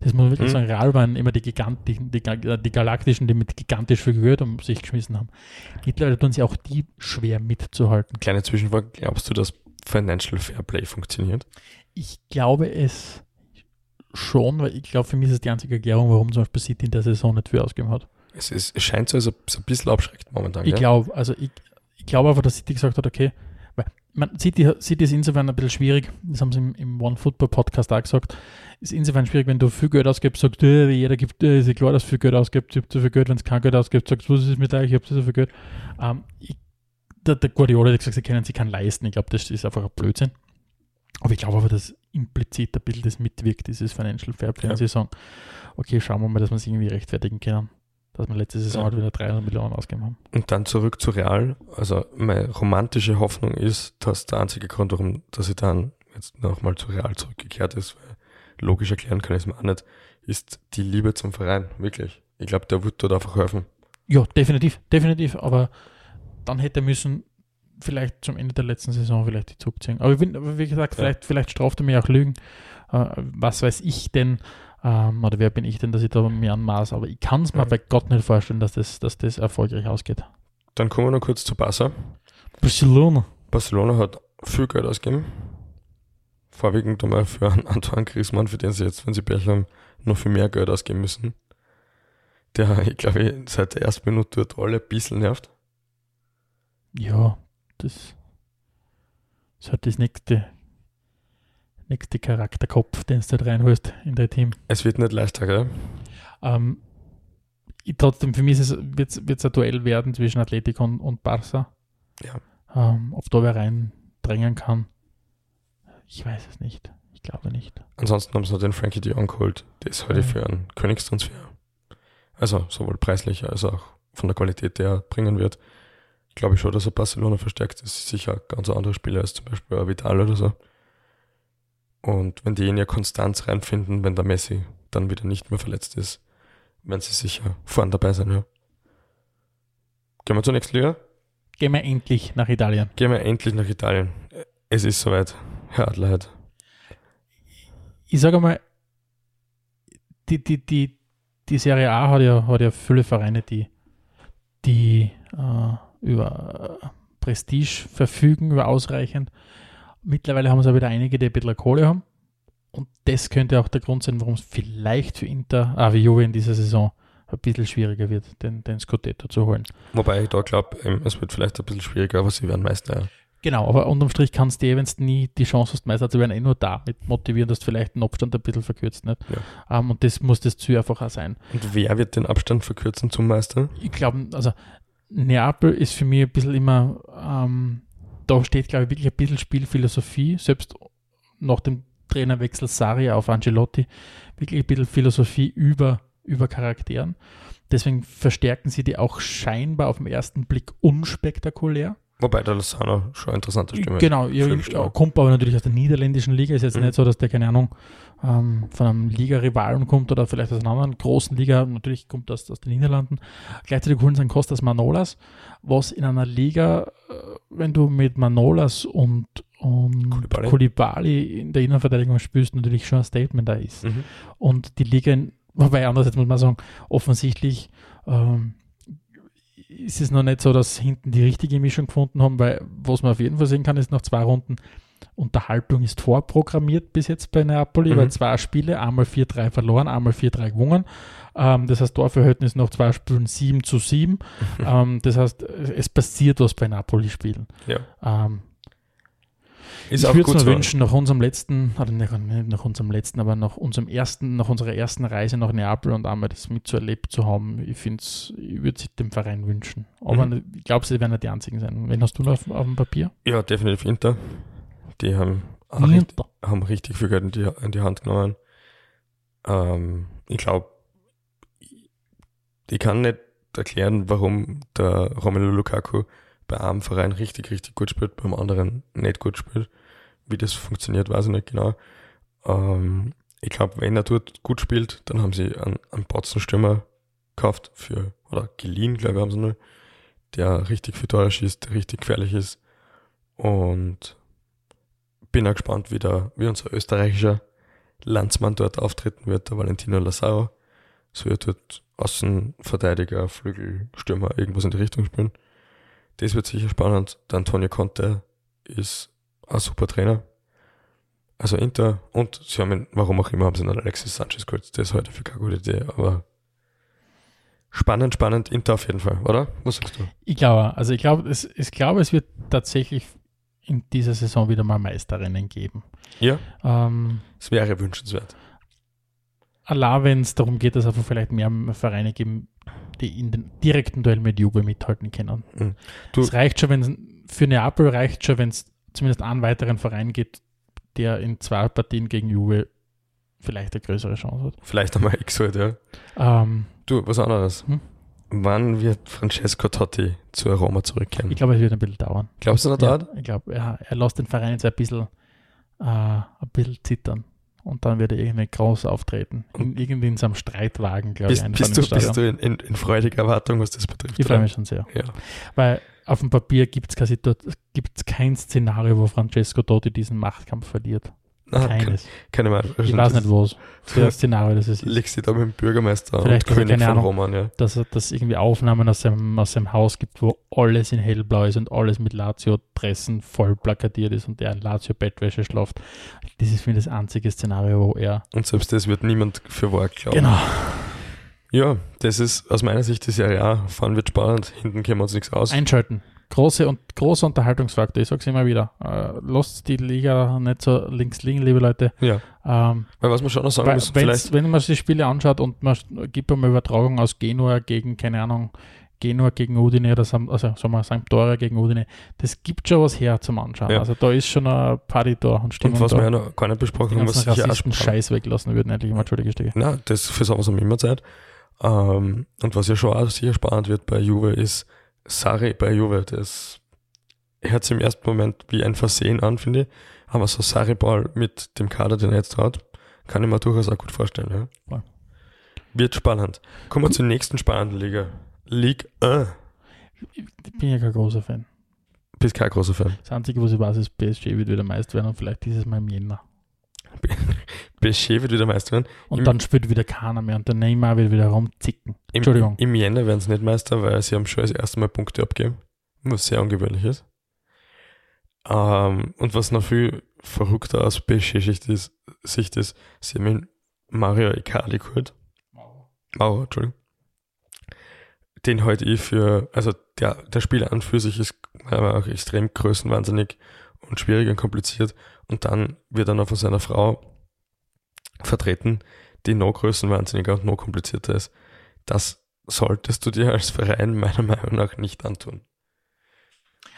Das muss man wirklich Mhm. sagen, Real waren immer die gigantischen, die, Ga- die Galaktischen, die mit gigantisch viel Geld um sich geschmissen haben. Mittlerweile tun sie auch die schwer mitzuhalten. Kleine Zwischenfrage, glaubst du, dass Financial Fairplay funktioniert? Ich glaube es schon, weil ich glaube, für mich ist es die einzige Erklärung, warum zum Beispiel City in der Saison nicht viel ausgegeben hat. Es, ist, es scheint so, als ob es ein bisschen abschreckt momentan. Ich glaube, also ich, ich glaube einfach, dass City gesagt hat, okay, man, City, City ist insofern ein bisschen schwierig, das haben sie im, im One Football Podcast auch gesagt, ist insofern schwierig, wenn du viel Geld ausgibst, sagst, äh, jeder gibt, äh, ist ja klar, dass du viel Geld ausgibt, ich hab so viel Geld, wenn es kein Geld ausgibt, sagst, was ist mit euch, ich hab so viel Geld. Ähm, ich, der, der Guardiola hat gesagt, sie können sich keinen leisten, ich glaube, das ist einfach ein Blödsinn. Aber ich glaube aber, dass implizit ein bisschen das mitwirkt, dieses Financial Fairplay, Ja. und sie sagen, okay, schauen wir mal, dass wir es irgendwie rechtfertigen können, dass wir letzte Saison halt wieder 300 Millionen ausgegeben haben. Und dann zurück zu Real. Also meine romantische Hoffnung ist, dass der einzige Grund, warum dass ich dann jetzt nochmal zu Real zurückgekehrt ist, weil logisch erklären kann ich es mir auch nicht, ist die Liebe zum Verein. Wirklich. Ich glaube, der wird dort einfach helfen. Ja, definitiv, definitiv. Aber dann hätte er müssen vielleicht zum Ende der letzten Saison vielleicht die Zug ziehen. Aber bin, wie gesagt, Ja. vielleicht, vielleicht straft er mich auch Lügen. Äh, was weiß ich denn, ähm, oder wer bin ich denn, dass ich da mir anmaß, aber ich kann es mir Ja. bei Gott nicht vorstellen, dass das, dass das erfolgreich ausgeht. Dann kommen wir noch kurz zu Barca. Barcelona. Barcelona hat viel Geld ausgegeben. Vorwiegend einmal für einen [laughs] Antoine Griezmann, für den sie jetzt, wenn sie Pech haben, noch viel mehr Geld ausgeben müssen. Der, [laughs] ich glaube, seit der ersten Minute dort alle ein bisschen nervt. Ja, das ist halt das nächste, nächste Charakterkopf, den du da reinholst in dein Team. Es wird nicht leichter, gell? Ähm, ich, trotzdem, für mich wird es ein Duell werden zwischen Atletico und, und Barca. Ja. Ähm, ob da wer reindrängen kann, ich weiß es nicht. Ich glaube nicht. Ansonsten haben sie noch den Frankie de Jong geholt. Der ist heute Ja. für einen Königstransfer. Also sowohl preislich als auch von der Qualität, der er bringen wird. Glaube ich schon, dass er Barcelona verstärkt. Das ist sicher ein ganz anderer Spieler als zum Beispiel ein Vidal oder so. Und wenn die in ihr Konstanz reinfinden, wenn der Messi dann wieder nicht mehr verletzt ist, werden sie sicher vorn dabei sein, ja. Gehen wir zur nächsten Liga? Gehen wir endlich nach Italien. Gehen wir endlich nach Italien. Es ist soweit. Herr Adleid. Ich sage mal, die, die, die, die Serie A hat ja, hat ja viele Vereine, die, die äh, über Prestige verfügen, über ausreichend. Mittlerweile haben es auch wieder einige, die ein bisschen Kohle haben. Und das könnte auch der Grund sein, warum es vielleicht für Inter, ah, wie Juve in dieser Saison ein bisschen schwieriger wird, den, den Scudetto zu holen. Wobei ich da glaube, es wird vielleicht ein bisschen schwieriger, aber sie werden Meister. Ja. Genau, aber unterm Strich kannst du dir, wenn du nie die Chance hast, Meister zu werden, eh nur damit motivieren, dass du vielleicht den Abstand ein bisschen verkürzt. Nicht? Ähm, und das muss das Ziel einfach auch sein. Und wer wird den Abstand verkürzen zum Meister? Ich glaube, also Neapel ist für mich ein bisschen immer, ähm, da steht, glaube ich, wirklich ein bisschen Spielphilosophie, selbst nach dem Trainerwechsel Sarri auf Angelotti, wirklich ein bisschen Philosophie über, über Charakteren. Deswegen verstärken sie die auch scheinbar auf den ersten Blick unspektakulär. Wobei der Lozano schon eine interessante Stimme Genau, ja, kommt aber natürlich aus der niederländischen Liga. Ist jetzt Mhm. nicht so, dass der, keine Ahnung, ähm, von einem Liga-Rivalen kommt oder vielleicht aus einer anderen großen Liga. Natürlich kommt das aus den Niederlanden. Gleichzeitig holen sie einen Kostas Manolas, was in einer Liga, äh, wenn du mit Manolas und, und Koulibaly. Koulibaly in der Innenverteidigung spielst, natürlich schon ein Statement da ist. Mhm. Und die Liga, wobei andererseits muss man sagen, offensichtlich ähm, ist es noch nicht so, dass hinten die richtige Mischung gefunden haben, weil was man auf jeden Fall sehen kann, ist nach zwei Runden Unterhaltung ist vorprogrammiert bis jetzt bei Napoli, Mhm. weil zwei Spiele, einmal 4-3 verloren, einmal 4-3 gewonnen. Ähm, das heißt, Torverhältnis nach zwei Spielen 7 zu 7. ähm, das heißt, es passiert was bei Napoli-Spielen. Ja. Ähm, Ist ich würde gut mir wünschen, nach unserem letzten, oder nicht nach unserem letzten, aber nach unserem ersten, nach unserer ersten Reise nach Neapel und einmal das mitzuerlebt zu haben, ich finde es, ich würde es dem Verein wünschen. Aber Mhm. ich glaube, sie werden nicht die einzigen sein. Wen hast du noch auf, auf dem Papier? Ja, definitiv Inter. Die haben, richtig, haben richtig viel Geld in die, in die Hand genommen. Ähm, ich glaube, ich kann nicht erklären, warum der Romelu Lukaku bei einem Verein richtig, richtig gut spielt, beim anderen nicht gut spielt. Wie das funktioniert, weiß ich nicht genau. Ähm, ich glaube, wenn er dort gut spielt, dann haben sie einen, einen Potzenstürmer gekauft für, oder geliehen, glaube ich, haben sie nur, der richtig viel Tore schießt, der richtig gefährlich ist. Und bin auch gespannt, wie, der, wie unser österreichischer Landsmann dort auftreten wird, der Valentino Lazaro. Es wird dort Außenverteidiger, Flügel, Stürmer, irgendwas in die Richtung spielen. Das wird sicher spannend. Der Antonio Conte ist ein super Trainer. Also Inter und sie haben ihn, warum auch immer, haben sie einen Alexis Sanchez geholt. Das ist heute für keine gute Idee, aber spannend, spannend, Inter auf jeden Fall, oder? Was sagst du? Ich glaube, also ich glaube, es, ich glaube, es wird tatsächlich in dieser Saison wieder mal Meisterrennen geben. Ja, Ähm, es wäre wünschenswert. allein wenn es darum geht, dass es einfach vielleicht mehr Vereine geben, die in den direkten Duell mit Juve mithalten können. Mhm. Es reicht schon, wenn es für Neapel reicht schon, wenn es zumindest einen weiteren Verein gibt, der in zwei Partien gegen Juve vielleicht eine größere Chance hat. Vielleicht einmal X halt, ja. Ähm, Du, was anderes. Hm? Wann wird Francesco Totti zu Roma zurückkehren? ich glaube, es wird ein bisschen dauern. Glaubst du, das Ja, dauert? ich glaube, er, er lässt den Verein jetzt ein bisschen, äh, ein bisschen zittern. Und dann wird er irgendwie groß auftreten. In, irgendwie in seinem Streitwagen, glaube ich. Bist, du, bist du in, in, in freudiger Erwartung, was das betrifft? Ich freue mich schon sehr. Ja. Weil auf dem Papier gibt es kein Szenario, wo Francesco Totti diesen Machtkampf verliert. Keine, Keines. keine Meinung. Ich weiß nicht, was für ein Szenario das ist. Legst dich da mit dem Bürgermeister Vielleicht und König von Ahnung. Roman, ja. Dass es dass irgendwie Aufnahmen aus seinem, aus seinem Haus gibt, wo alles in hellblau ist und alles mit Lazio-Dressen voll plakatiert ist und er in Lazio-Bettwäsche schlaft. Das ist für mich das einzige Szenario, wo er. Und selbst das wird niemand für wahr glauben. Genau. Ja, das ist aus meiner Sicht die Serie A. Fahren wird spannend. Hinten können wir uns nichts aus. Einschalten. Große und großer Unterhaltungsfaktor. Ich sage es immer wieder. Äh, lasst die Liga nicht so links liegen, liebe Leute. Ja, Ähm, weil was man schon noch sagen Weil, muss, vielleicht, wenn man sich die Spiele anschaut und man gibt eine Übertragung aus Genua gegen, keine Ahnung, Genua gegen Udine oder Sam, also sagen wir Sampdoria gegen Udine, das gibt schon was her zum Anschauen. Ja. Also da ist schon ein Party da und Stimmung und was da. wir ja noch gar nicht besprochen haben, was Rassisten spannend Scheiß weglassen würden, endlich mal, entschuldige Stücke. Na, das für sowas haben wir immer Zeit. Ähm, und was ja schon auch sicher spannend wird bei Juve ist Sari bei Juve. Das hört sich im ersten Moment wie ein Versehen an, finde ich. Aber so Sari-Ball mit dem Kader, den er jetzt hat, kann ich mir durchaus auch gut vorstellen. Ja. Voll. Wird spannend. Kommen wir zur nächsten spannenden Liga. Ligue 1. Ich bin ja kein großer Fan. Bist kein großer Fan. Das Einzige, was ich weiß, ist, PSG wird wieder Meister werden und vielleicht dieses Mal im Jänner. [laughs] PSG wird wieder Meister werden. Und Im- dann spielt wieder keiner mehr und der Neymar wird wieder rumzicken. Im, Entschuldigung. Im Jänner werden sie nicht Meister, weil sie haben schon das erste Mal Punkte abgeben, was sehr ungewöhnlich ist. Ähm, und was noch viel verrückter aus PSG-Sicht ist, Sicht ist, sie haben Mario Icardi geholt. Mauer, Entschuldigung. Den heute ich für, also der, der Spieler an für sich ist aber auch extrem größenwahnsinnig und schwierig und kompliziert. Und dann wird er noch von seiner Frau vertreten, die noch größenwahnsinniger und noch komplizierter ist. Das solltest du dir als Verein meiner Meinung nach nicht antun.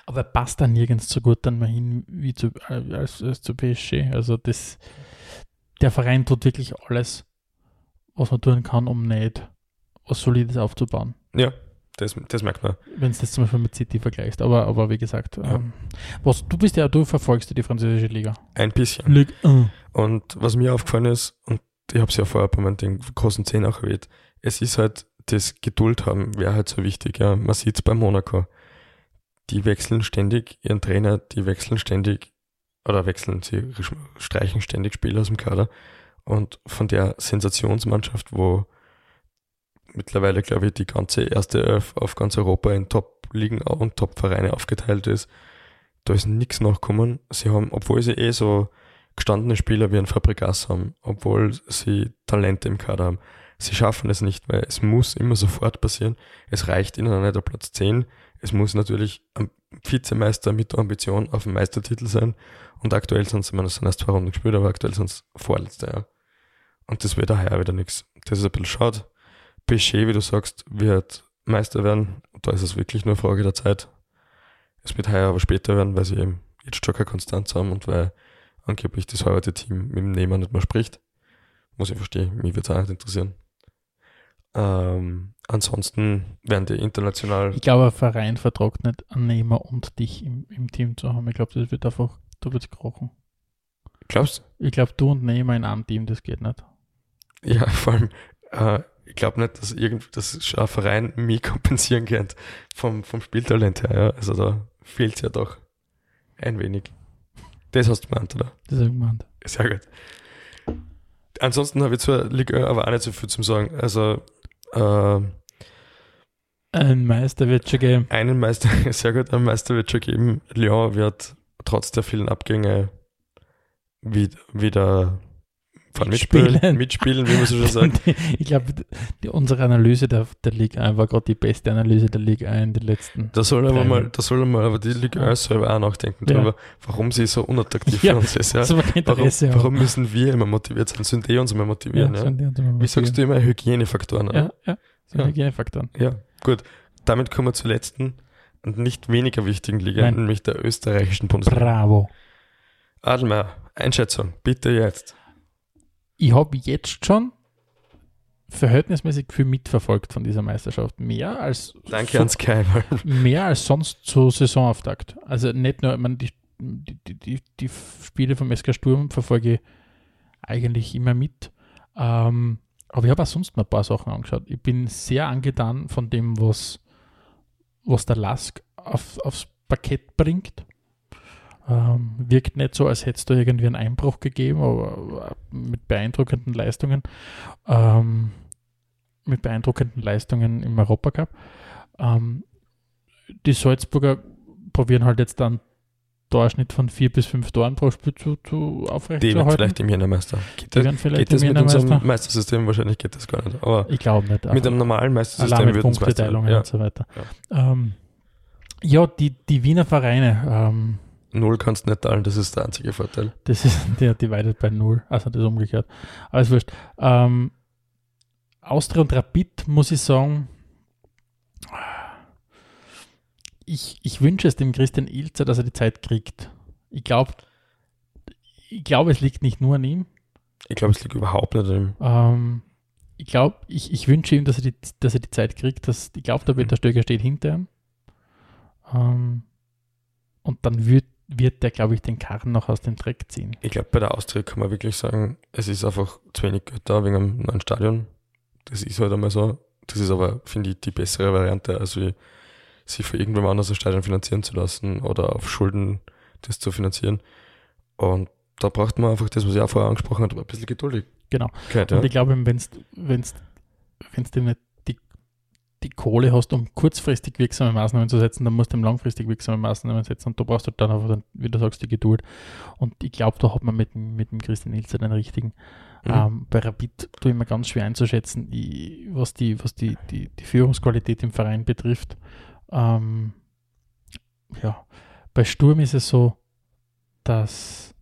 Aber er passt da nirgends so gut dann mal hin wie zu, äh, als, als zu PSG. Also das, der Verein tut wirklich alles, was man tun kann, um nicht was Solides aufzubauen. Ja, das, das merkt man. Wenn du das zum Beispiel mit City vergleichst. Aber, aber wie gesagt, Ja. ähm, was, du bist ja, du verfolgst ja die französische Liga. Ein bisschen. Ligue 1. Und was mir aufgefallen ist, und ich habe es ja vorher bei meinen den großen Zehn auch erwähnt, es ist halt das Geduld haben, wäre halt so wichtig. Ja. Man sieht es bei Monaco. Die wechseln ständig ihren Trainer, die wechseln ständig, oder wechseln, sie streichen ständig Spieler aus dem Kader. Und von der Sensationsmannschaft, wo mittlerweile, glaube ich, die ganze erste Elf auf ganz Europa in Top-Ligen und Top-Vereine aufgeteilt ist, da ist nichts nachgekommen. Sie haben, obwohl sie eh so gestandene Spieler wie ein Fabregas haben, obwohl sie Talente im Kader haben. Sie schaffen es nicht, weil es muss immer sofort passieren. Es reicht ihnen auch nicht der Platz 10. Es muss natürlich am Vizemeister mit Ambition auf den Meistertitel sein. Und aktuell sind sie, ich meine, es sind erst zwei Runden gespielt, aber aktuell sind es vorletzte Jahr. Und das wird daher wieder nichts. Das ist ein bisschen schade. PSG, wie du sagst, wird Meister werden. Und da ist es wirklich nur eine Frage der Zeit. Es wird heuer aber später werden, weil sie eben jetzt schon keine Konstanz haben und weil angeblich das heutige Team mit dem Nehmer nicht mehr spricht. Muss ich verstehen, mich würde es auch nicht interessieren. Ähm, ansonsten werden die international. Ich glaube, ein Verein vertragt nicht einen Nehmer und dich im, im Team zu haben. Ich glaube, das wird einfach, da wird es krochen. Glaubst Ich glaube, du und Nehmer in einem Team, das geht nicht. du? Ja, vor allem, äh, ich glaube nicht, dass irgend, dass ein Verein mich [laughs] kompensieren kann vom, vom Spieltalent her. Ja. Also da fehlt es ja doch ein wenig. Das hast du gemeint, oder? Das ist gemeint. Sehr gut. Ansonsten habe ich zur Liga aber auch nicht so viel zu sagen. Also äh, Ein Meister wird schon geben. einen Meister, [laughs] sehr gut, einen Meister wird schon geben. Lyon wird trotz der vielen Abgänge wieder von mitspielen, Mitspielen. mitspielen, wie man so schon. [laughs] Die- ich glaube, unsere Analyse der, der Liga 1 war gerade die beste Analyse der Liga 1 in den letzten. Da soll aber mal, da soll mal aber die Liga 1 selber auch nachdenken Ja. darüber, warum sie so unattraktiv Ja, für uns ist. Ja. Warum, warum müssen wir immer motiviert sein? Sind die uns immer motivieren? Ja, sind die uns immer Wie sagst du immer Hygienefaktoren? Ja, ja. Sind Ja. Hygienefaktoren. Ja, gut. Damit kommen wir zur letzten und nicht weniger wichtigen Liga, Nein. nämlich der österreichischen Bundesliga. Bravo. Adelmeier, Einschätzung, bitte jetzt. Ich habe jetzt schon verhältnismäßig viel mitverfolgt von dieser Meisterschaft. Mehr als Danke so- an Sky. weil- [laughs] mehr als sonst zu Saisonauftakt. Also nicht nur, ich meine, die, die, die, die Spiele vom SK Sturm verfolge ich eigentlich immer mit. Ähm, aber ich habe auch sonst noch ein paar Sachen angeschaut. Ich bin sehr angetan von dem, was, was der Lask auf, aufs Parkett bringt. Ähm, wirkt nicht so, als hätte es da irgendwie einen Einbruch gegeben, aber mit beeindruckenden Leistungen. Ähm, mit beeindruckenden Leistungen im Europacup. Ähm, die Salzburger probieren halt jetzt dann Durchschnitt von vier bis fünf Toren pro Spiel zu, zu Die werden aufrechtzuerhalten. vielleicht im Jännermeister. Geht das, geht das mit unserem Meistersystem? Wahrscheinlich geht das gar nicht. Aber Ich glaube nicht. mit einem normalen Meistersystem würden es Meister werden. und so weiter. Ja, ähm, ja die, die Wiener Vereine, ähm, Ja. Null kannst du nicht teilen, das ist der einzige Vorteil. das ist [laughs] der divided by null, also das ist umgekehrt. Alles wurscht. Ähm, Austria und Rapid, muss ich sagen, ich, ich wünsche es dem Christian Ilzer, dass er die Zeit kriegt. Ich glaube, ich glaube, es liegt nicht nur an ihm. Ich glaube, es liegt überhaupt nicht an ihm. Ähm, ich glaube, ich, ich wünsche ihm, dass er die, dass er die Zeit kriegt. Dass, ich glaube, der Peter Stöger steht hinter ihm. Ähm, und dann wird, wird der, glaube ich, den Karren noch aus dem Dreck ziehen. Ich glaube, bei der Austria kann man wirklich sagen, es ist einfach zu wenig Geld da wegen einem neuen Stadion. Das ist halt einmal so. Das ist aber, finde ich, die bessere Variante, als wie sich für irgendwem anders ein Stadion finanzieren zu lassen oder auf Schulden das zu finanzieren. Und da braucht man einfach das, was ich auch vorher angesprochen habe, ein bisschen Geduldigkeit. Genau. Ja. Und ich glaube, wenn wenn's dir nicht die, Kohle hast, um kurzfristig wirksame Maßnahmen zu setzen, dann musst du langfristig wirksame Maßnahmen setzen und da brauchst du dann einfach, wie du sagst, die Geduld. Und ich glaube, da hat man mit, dem- mit dem Christian Ilzer den richtigen. Mhm. Ähm, bei Rapid tue ich mir ganz schwer einzuschätzen, ich, was, die, was die, die, die Führungsqualität im Verein betrifft. Ähm, ja, bei Sturm ist es so, dass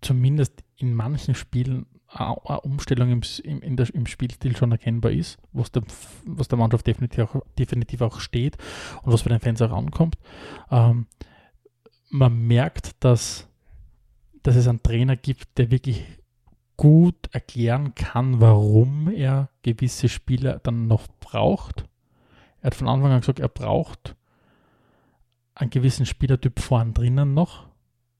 zumindest in manchen Spielen eine Umstellung im, im, der, im Spielstil schon erkennbar ist, was der, was der Mannschaft definitiv auch, definitiv auch steht und was bei den Fans auch ankommt. Ähm, man merkt, dass, dass es einen Trainer gibt, der wirklich gut erklären kann, warum er gewisse Spieler dann noch braucht. Er hat von Anfang an gesagt, er braucht einen gewissen Spielertyp vorn drinnen noch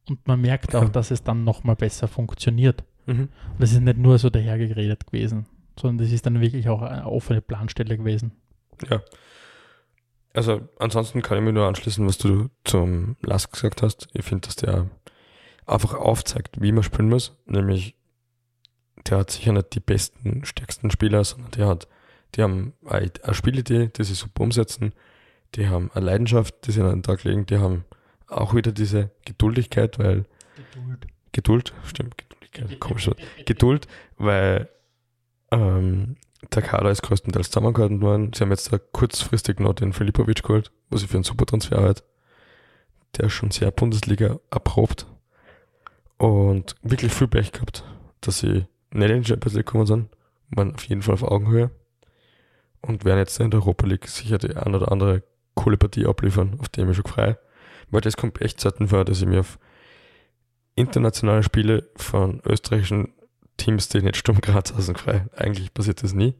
und man merkt auch, [laughs] dass es dann nochmal besser funktioniert. Mhm. Und das ist nicht nur so dahergeredet gewesen, sondern das ist dann wirklich auch eine offene Planstelle gewesen. Ja. Also ansonsten kann ich mir nur anschließen, was du zum Lask gesagt hast. Ich finde, dass der einfach aufzeigt, wie man spielen muss. Nämlich, der hat sicher nicht die besten, stärksten Spieler, sondern der hat, die haben eine eine Spielidee, die sie super umsetzen. Die haben eine Leidenschaft, die sie an den Tag legen. Die haben auch wieder diese Geduldigkeit, weil Geduld, stimmt, Geduldigkeit, komisch Wort. Geduld, weil ähm, der Kader ist größtenteils zusammengehalten worden. Sie haben jetzt da kurzfristig noch den Filipovic geholt, was ich für einen super Transfer halte. der ist schon sehr Bundesliga erprobt und wirklich viel Pech gehabt, dass sie nicht in die Champions League gekommen sind, waren auf jeden Fall auf Augenhöhe und werden jetzt in der Europa League sicher die ein oder andere coole Partie abliefern, auf die ich mich schon frei. Weil das kommt echt selten vor, dass ich mir auf internationale Spiele von österreichischen Teams, die nicht Sturm Graz heißen, frei. Eigentlich passiert das nie.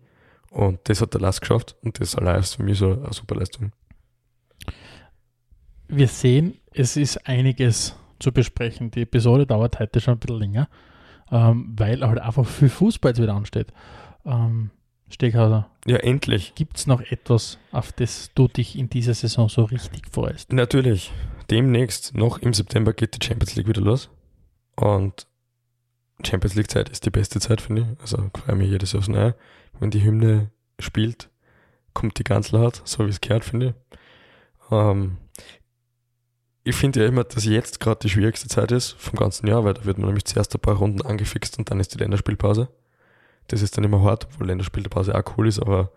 Und das hat der Lass geschafft und das allein ist für mich so eine super Leistung. Wir sehen, es ist einiges zu besprechen. Die Episode dauert heute schon ein bisschen länger, ähm, weil halt einfach viel Fußball jetzt wieder ansteht. Ähm, Steghauser, Ja, endlich. gibt es noch etwas, auf das du dich in dieser Saison so richtig freust? Natürlich. Demnächst, noch im September, geht die Champions League wieder los. Und Champions League Zeit ist die beste Zeit, finde ich. Also freue mich jedes Jahr aufs Neue. Wenn die Hymne spielt, kommt die ganz laut, so wie es gehört, finde ich. Ähm, ich finde ja immer, dass jetzt gerade die schwierigste Zeit ist vom ganzen Jahr, weil da wird man nämlich zuerst ein paar Runden angefixt und dann ist die Länderspielpause. Das ist dann immer hart, obwohl Länderspielpause auch cool ist, aber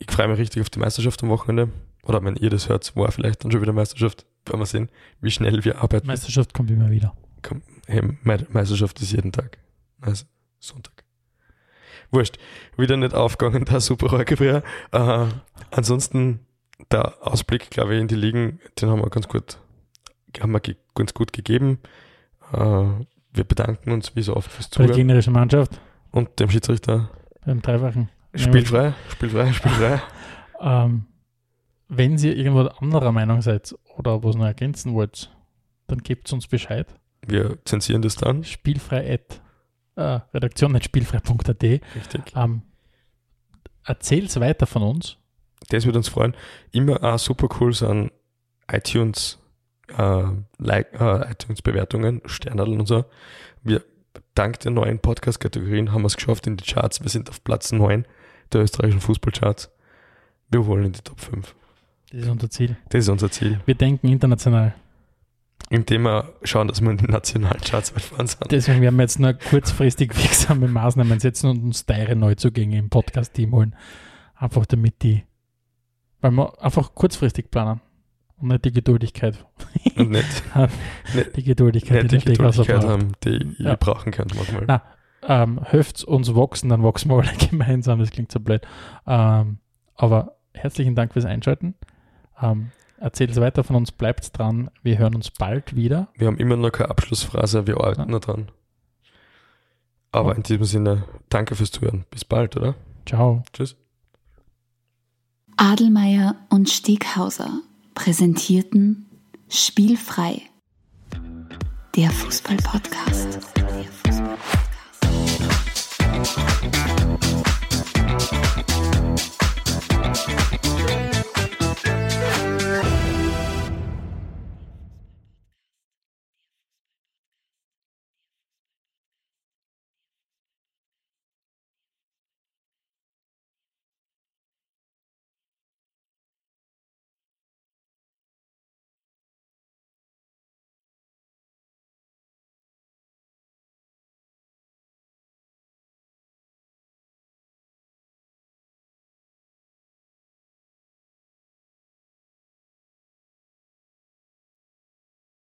ich freue mich richtig auf die Meisterschaft am Wochenende. Oder wenn ihr das hört, war vielleicht dann schon wieder Meisterschaft. Werden wir sehen, wie schnell wir arbeiten. Meisterschaft kommt immer wieder. Komm, hey, Me- Meisterschaft ist jeden Tag. Also Sonntag. Wurscht. Wieder nicht aufgegangen, [laughs] da super Rohrgewehr. Äh, ansonsten, der Ausblick, glaube ich, in die Ligen, den haben wir ganz gut, haben wir ganz gut gegeben. Äh, wir bedanken uns wie so oft fürs Bei der Zuhören gegnerischen Mannschaft, und dem Schiedsrichter. beim Dreifachen. Spielfrei, spielfrei, [laughs] spielfrei. Ähm, wenn ihr irgendwo anderer Meinung seid oder was noch ergänzen wollt, dann gebt uns Bescheid. Wir zensieren das dann. Spielfrei at, äh, Redaktion nicht spielfrei.at. Richtig. Ähm, erzähl's weiter von uns. Das würde uns freuen. Immer auch super cool sind iTunes, äh, like, äh, iTunes-Bewertungen, Sternadel und so. Wir, dank der neuen Podcast-Kategorien haben wir es geschafft in die Charts. Wir sind auf Platz 9 der österreichischen Fußballcharts. Wir wollen in die Top 5. Das ist unser Ziel. Das ist unser Ziel. Wir denken international. Indem wir schauen, dass wir in den nationalen Charts weit vorn sind. Deswegen werden wir jetzt nur kurzfristig [laughs] wirksame Maßnahmen setzen und uns teure Neuzugänge im Podcast-Team holen. Einfach damit die, weil wir einfach kurzfristig planen und nicht die Geduldigkeit. Und nicht, [laughs] Die Geduldigkeit, nicht die Steghauser Geduldigkeit haben, die Ja. ihr brauchen könnt manchmal. Na, ähm, helft uns wachsen, dann wachsen wir alle [laughs] gemeinsam. Das klingt so blöd. Ähm, aber herzlichen Dank fürs Einschalten. Ähm, erzählt es weiter von uns, bleibt dran. Wir hören uns bald wieder. Wir haben immer noch keine Abschlussphrase, wir arbeiten Ja. noch dran. Aber in diesem Sinne, danke fürs Zuhören. Bis bald, oder? Ciao. Tschüss. Adelmeier und Steghauser präsentierten Spielfrei. Der Fußball-Podcast. Der Fußball-Podcast.